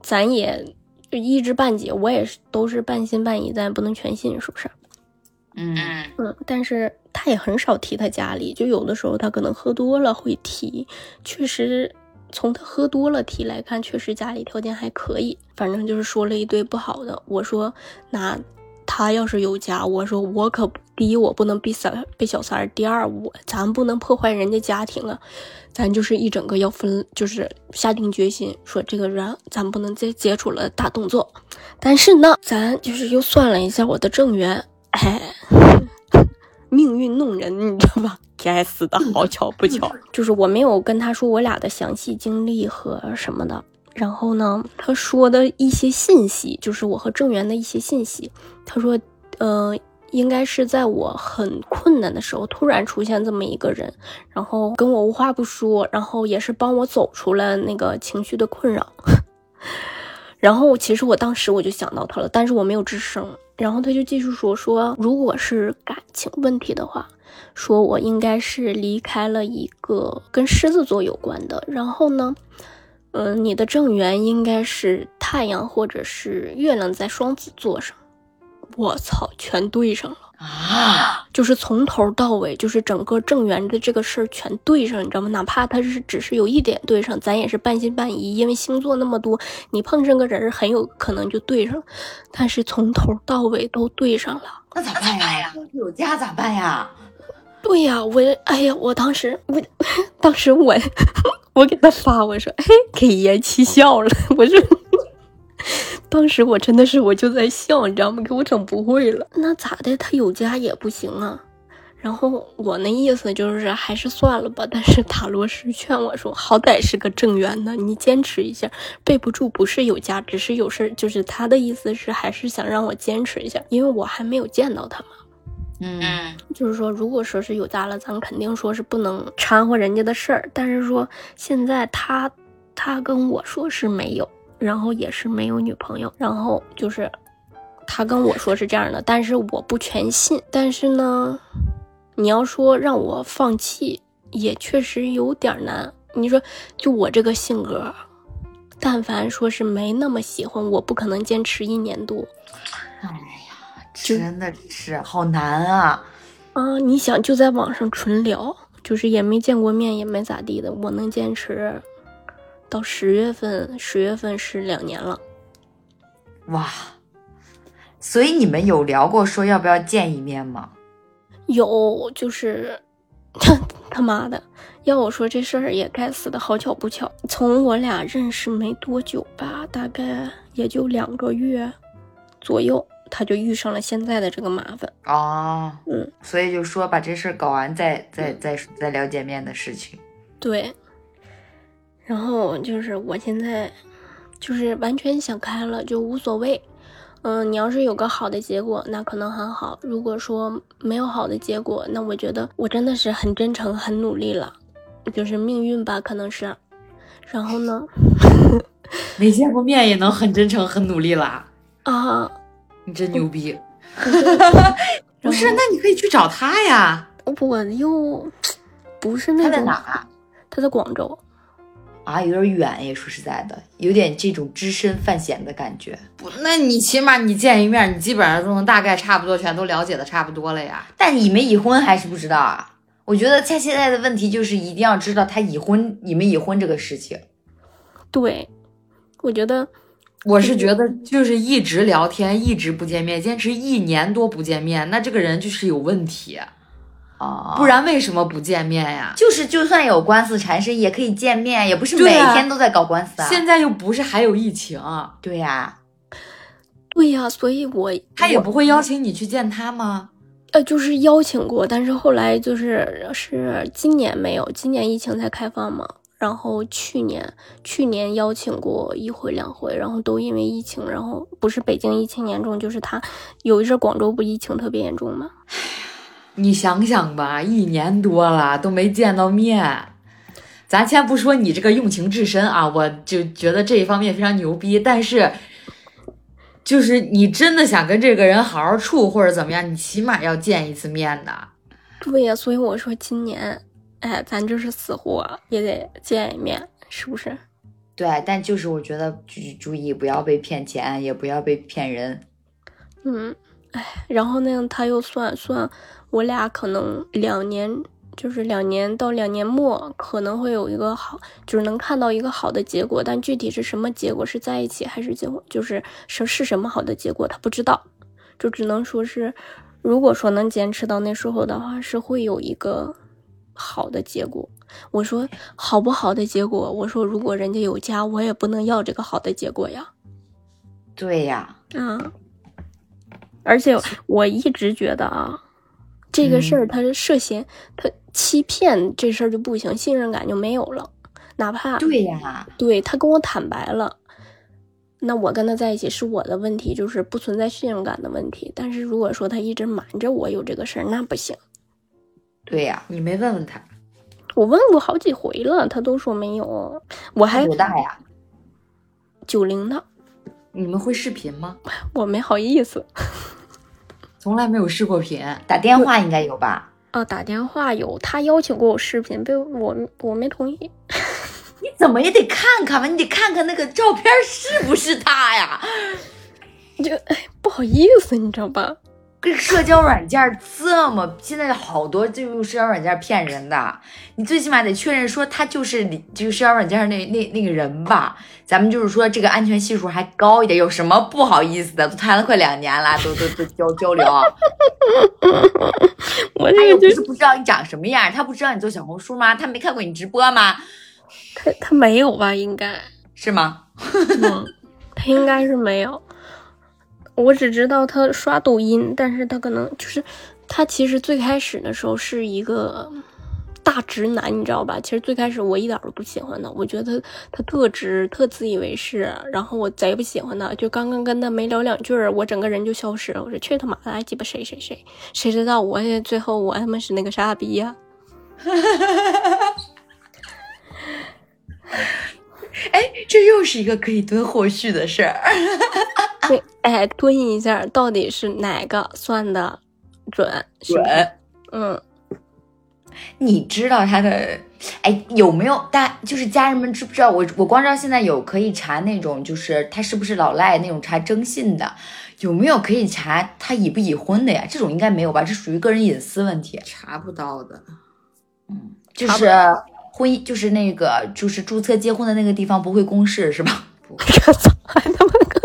咱也就一知半解，我也是都是半信半疑，咱也不能全信，是不是？嗯嗯，但是他也很少提他家里，就有的时候他可能喝多了会提，确实从他喝多了提来看，确实家里条件还可以。反正就是说了一堆不好的。我说那他要是有家，我说我可第一我不能比三被小三儿，第二我咱不能破坏人家家庭啊，咱就是一整个要分，就是下定决心说这个人咱不能再接触了，大动作。但是呢，咱就是又算了一下我的正缘。哎，命运弄人，你知道吧？<laughs> 该死的，好巧不巧，<laughs> 就是我没有跟他说我俩的详细经历和什么的。然后呢，他说的一些信息，就是我和郑源的一些信息。他说，呃，应该是在我很困难的时候，突然出现这么一个人，然后跟我无话不说，然后也是帮我走出了那个情绪的困扰。<laughs> 然后其实我当时我就想到他了，但是我没有吱声。然后他就继续说说，如果是感情问题的话，说我应该是离开了一个跟狮子座有关的。然后呢，嗯，你的正缘应该是太阳或者是月亮在双子座上。我操，全对上了啊！就是从头到尾，就是整个正缘的这个事儿全对上，你知道吗？哪怕他是只是有一点对上，咱也是半信半疑，因为星座那么多，你碰上个人很有可能就对上。但是从头到尾都对上了，那咋办呀？有家咋办呀？对呀，我哎呀，我当时我 <laughs> 当时我 <laughs> 我给他发，我说哎，给爷气笑了，我说。<laughs> 当时我真的是我就在笑，你知道吗？给我整不会了。那咋的？他有家也不行啊。然后我那意思就是还是算了吧。但是塔罗师劝我说，好歹是个正缘呢，你坚持一下。备不住不是有家，只是有事儿。就是他的意思是还是想让我坚持一下，因为我还没有见到他嘛。嗯，就是说，如果说是有家了，咱肯定说是不能掺和人家的事儿。但是说现在他他跟我说是没有。然后也是没有女朋友，然后就是他跟我说是这样的，但是我不全信。但是呢，你要说让我放弃，也确实有点难。你说就我这个性格，但凡说是没那么喜欢，我不可能坚持一年多。哎呀，真的是好难啊！啊，你想就在网上纯聊，就是也没见过面，也没咋地的，我能坚持。到十月份，十月份是两年了，哇！所以你们有聊过说要不要见一面吗？有，就是他 <laughs> 他妈的要我说这事儿也该死的，好巧不巧，从我俩认识没多久吧，大概也就两个月左右，他就遇上了现在的这个麻烦哦。嗯，所以就说把这事儿搞完再再再再聊见面的事情。对。然后就是我现在，就是完全想开了，就无所谓。嗯，你要是有个好的结果，那可能很好；如果说没有好的结果，那我觉得我真的是很真诚、很努力了。就是命运吧，可能是。然后呢？<laughs> 没见过面也能很真诚、很努力啦啊！你真牛逼！<laughs> 不是，那你可以去找他呀。我又不是那种。他在哪啊？他在广州。啊，有点远也说实在的，有点这种只身犯险的感觉。不，那你起码你见一面，你基本上都能大概差不多全都了解的差不多了呀。但你们已婚还是不知道啊？我觉得他现在的问题就是一定要知道他已婚，你们已婚这个事情。对，我觉得，我是觉得就是一直聊天，一直不见面，坚持一年多不见面，那这个人就是有问题。不然为什么不见面呀？就是就算有官司缠身，也可以见面，也不是每天都在搞官司啊。现在又不是还有疫情，对呀，对呀，所以我他也不会邀请你去见他吗？呃，就是邀请过，但是后来就是是今年没有，今年疫情才开放嘛。然后去年去年邀请过一回两回，然后都因为疫情，然后不是北京疫情严重，就是他有一阵广州不疫情特别严重吗？你想想吧，一年多了都没见到面，咱先不说你这个用情至深啊，我就觉得这一方面非常牛逼。但是，就是你真的想跟这个人好好处或者怎么样，你起码要见一次面的。对呀，所以我说今年，哎，咱就是死活也得见一面。是不是？对，但就是我觉得注注意不要被骗钱，也不要被骗人。嗯，哎，然后那样他又算算，我俩可能两年，就是两年到两年末可能会有一个好，就是能看到一个好的结果，但具体是什么结果，是在一起还是结婚，就是是是什么好的结果，他不知道，就只能说是，如果说能坚持到那时候的话，是会有一个好的结果。我说好不好的结果，我说如果人家有家，我也不能要这个好的结果呀。对呀，啊，而且我一直觉得啊，这个事儿他是涉嫌他欺骗，这事儿就不行，信任感就没有了。哪怕对呀，对他跟我坦白了，那我跟他在一起是我的问题，就是不存在信任感的问题。但是如果说他一直瞒着我有这个事儿，那不行。对呀，你没问问他？我问过好几回了，他都说没有。我还多大呀？九零的。你们会视频吗？我没好意思，从来没有视过频。打电话应该有吧？哦，打电话有，他邀请过我视频，被我我没同意。<laughs> 你怎么也得看看吧，你得看看那个照片是不是他呀？就哎，不好意思，你知道吧？这社交软件这么，现在好多就用社交软件骗人的，你最起码得确认说他就是你，这个社交软件那那那个人吧。咱们就是说这个安全系数还高一点，有什么不好意思的？都谈了快两年了，都都都交交流。我这个就是不知道你长什么样，他不知道你做小红书吗？他没看过你直播吗？他他没有吧？应该是吗？嗯，他应该是没有。我只知道他刷抖音，但是他可能就是他其实最开始的时候是一个大直男，你知道吧？其实最开始我一点都不喜欢他，我觉得他他特直，特自以为是，然后我贼不喜欢他。就刚刚跟他没聊两句儿，我整个人就消失了。我说去他妈的，爱鸡巴谁谁谁？谁知道我最后我他妈是那个傻逼呀！<laughs> 哎，这又是一个可以蹲后续的事儿。<laughs> 对，哎，蹲一下，到底是哪个算的准？准。嗯，你知道他的？哎，有没有大？就是家人们知不知道？我我光知道现在有可以查那种，就是他是不是老赖那种查征信的，有没有可以查他已不已婚的呀？这种应该没有吧？这属于个人隐私问题，查不到的。嗯，就是婚姻，就是那个，就是注册结婚的那个地方不会公示是吧？<laughs> 我操，还他妈个！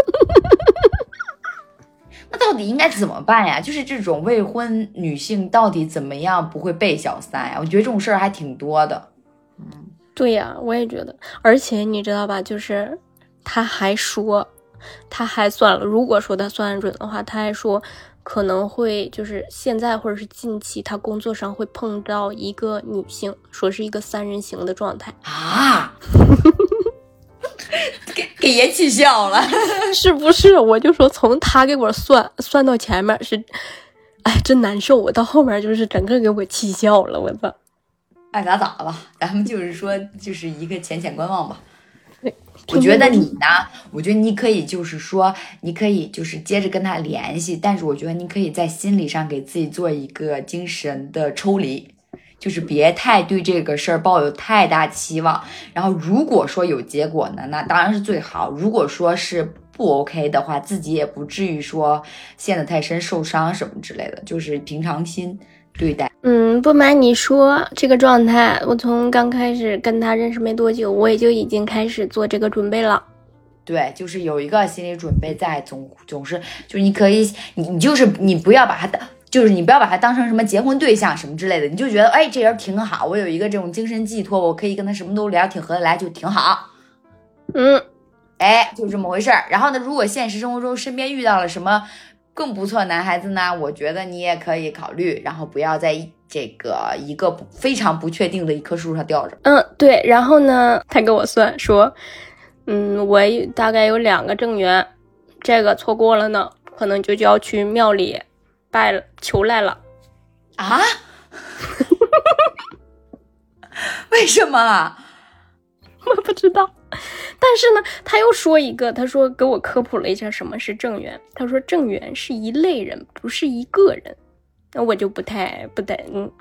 <laughs> 那到底应该怎么办呀？就是这种未婚女性到底怎么样不会被小三呀？我觉得这种事儿还挺多的。嗯，<laughs> 对呀，我也觉得。而且你知道吧？就是他还说，他还算了。如果说他算准的话，他还说可能会就是现在或者是近期，他工作上会碰到一个女性，说是一个三人行的状态啊。<laughs> 给给爷气笑了，<laughs> 是不是？我就说从他给我算算到前面是，哎，真难受。我到后面就是整个给我气笑了，我操！爱咋咋吧，咱们就是说就是一个浅浅观望吧。我觉得你呢，我觉得你可以就是说，你可以就是接着跟他联系，但是我觉得你可以在心理上给自己做一个精神的抽离。就是别太对这个事儿抱有太大期望，然后如果说有结果呢，那当然是最好；如果说是不 OK 的话，自己也不至于说陷得太深、受伤什么之类的，就是平常心对待。嗯，不瞒你说，这个状态，我从刚开始跟他认识没多久，我也就已经开始做这个准备了。对，就是有一个心理准备在，总总是就是你可以，你你就是你不要把他当。就是你不要把他当成什么结婚对象什么之类的，你就觉得哎，这人挺好，我有一个这种精神寄托，我可以跟他什么都聊，挺合得来，就挺好。嗯，哎，就这么回事儿。然后呢，如果现实生活中身边遇到了什么更不错男孩子呢，我觉得你也可以考虑，然后不要在这个一个非常不确定的一棵树上吊着。嗯，对。然后呢，他给我算说，嗯，我大概有两个正缘，这个错过了呢，可能就要去庙里。拜了，求来了，啊？<laughs> 为什么？<laughs> 我不知道。<laughs> 但是呢，他又说一个，他说给我科普了一下什么是正缘。他说正缘是一类人，不是一个人。那我就不太不太嗯，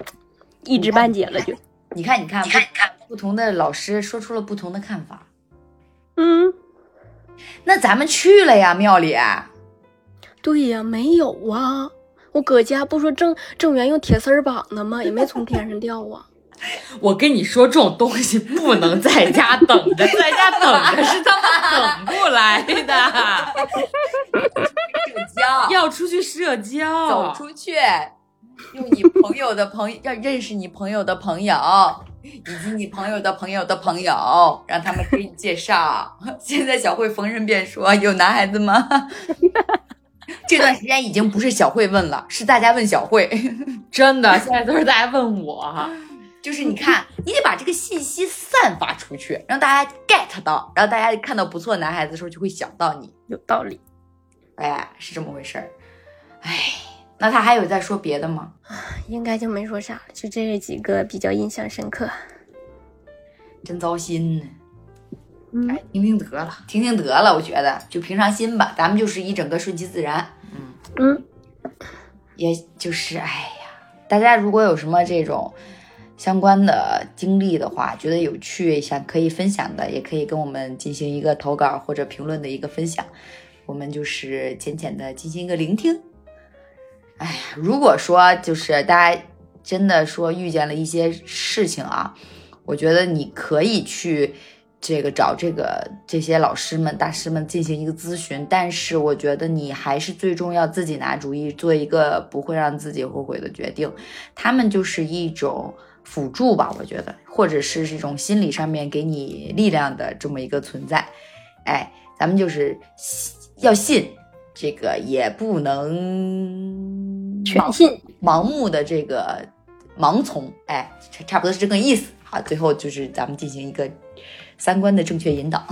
一知半解了就。你看，你看，你看，你看，不同的老师说出了不同的看法。嗯，那咱们去了呀，庙里。对呀，没有啊。我搁家不说正正缘用铁丝绑的吗？也没从天上掉啊。<laughs> 我跟你说，这种东西不能在家等着，<laughs> 在家等着是他妈等不来的。社交要出去社交，走出去，用你朋友的朋友，要认识你朋友的朋友，以及你朋友的朋友的朋友，让他们给你介绍。<laughs> 现在小慧逢人便说：“有男孩子吗？”这段时间已经不是小慧问了，是大家问小慧。真的，现在都是大家问我。就是你看，你得把这个信息散发出去，让大家 get 到，然后大家看到不错的男孩子的时候就会想到你。有道理，哎，是这么回事儿。哎，那他还有在说别的吗？<sighs> 应该就没说啥了，就这几个比较印象深刻。真糟心呢。嗯哎，听听得了，听听得了，我觉得就平常心吧，咱们就是一整个顺其自然，嗯，也就是哎呀，大家如果有什么这种相关的经历的话，觉得有趣，想可以分享的，也可以跟我们进行一个投稿或者评论的一个分享，我们就是浅浅的进行一个聆听。哎呀，如果说就是大家真的说遇见了一些事情啊，我觉得你可以去这个找这个这些老师们、大师们进行一个咨询，但是我觉得你还是最终要自己拿主意，做一个不会让自己后悔的决定。他们就是一种辅助吧，我觉得，或者是这种心理上面给你力量的这么一个存在。哎，咱们就是要信，这个也不能全信。盲目的这个盲从，哎，差不多是这个意思。好，最后就是咱们进行一个三观的正确引导。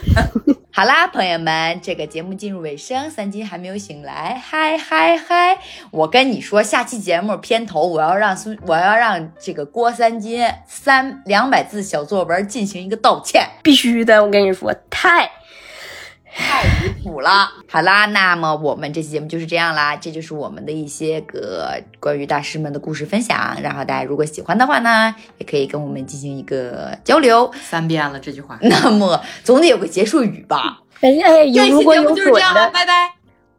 <laughs> 好啦，朋友们，这个节目进入尾声，三金还没有醒来，嗨嗨嗨！我跟你说，下期节目片头我要让苏，我要让这个郭三金三两百字小作文进行一个道歉。必须的，我跟你说，太太离谱了。好啦，那么我们这期节目就是这样啦，这就是我们的一些个关于大师们的故事分享。然后大家如果喜欢的话呢，也可以跟我们进行一个交流。三遍了这句话。那么总得有个结束语吧？哎哎，有这期如果有节目就是这准样了，的，拜拜。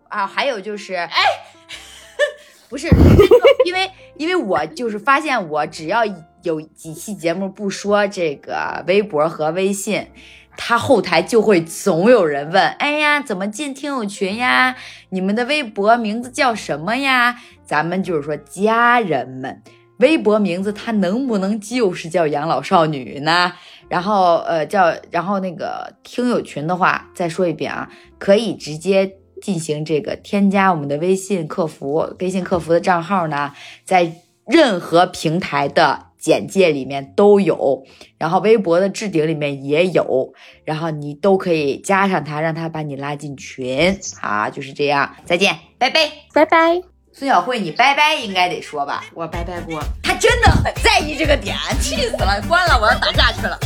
啊，还有就是，哎，<laughs> 不是，因为因为我就是发现，我只要有几期节目不说这个微博和微信，他后台就会总有人问，哎呀，怎么进听友群呀？你们的微博名字叫什么呀？咱们就是说家人们。微博名字它能不能就是叫养老少女呢？然后呃叫，然后那个听友群的话，再说一遍啊，可以直接进行这个添加我们的微信客服，微信客服的账号呢，在任何平台的简介里面都有，然后微博的置顶里面也有，然后你都可以加上他，让他把你拉进群。好，就是这样，再见，拜拜。拜拜。孙小慧，你拜拜应该得说吧？我拜拜过。他真的很在意这个点，气死了！关了，我要打架去了。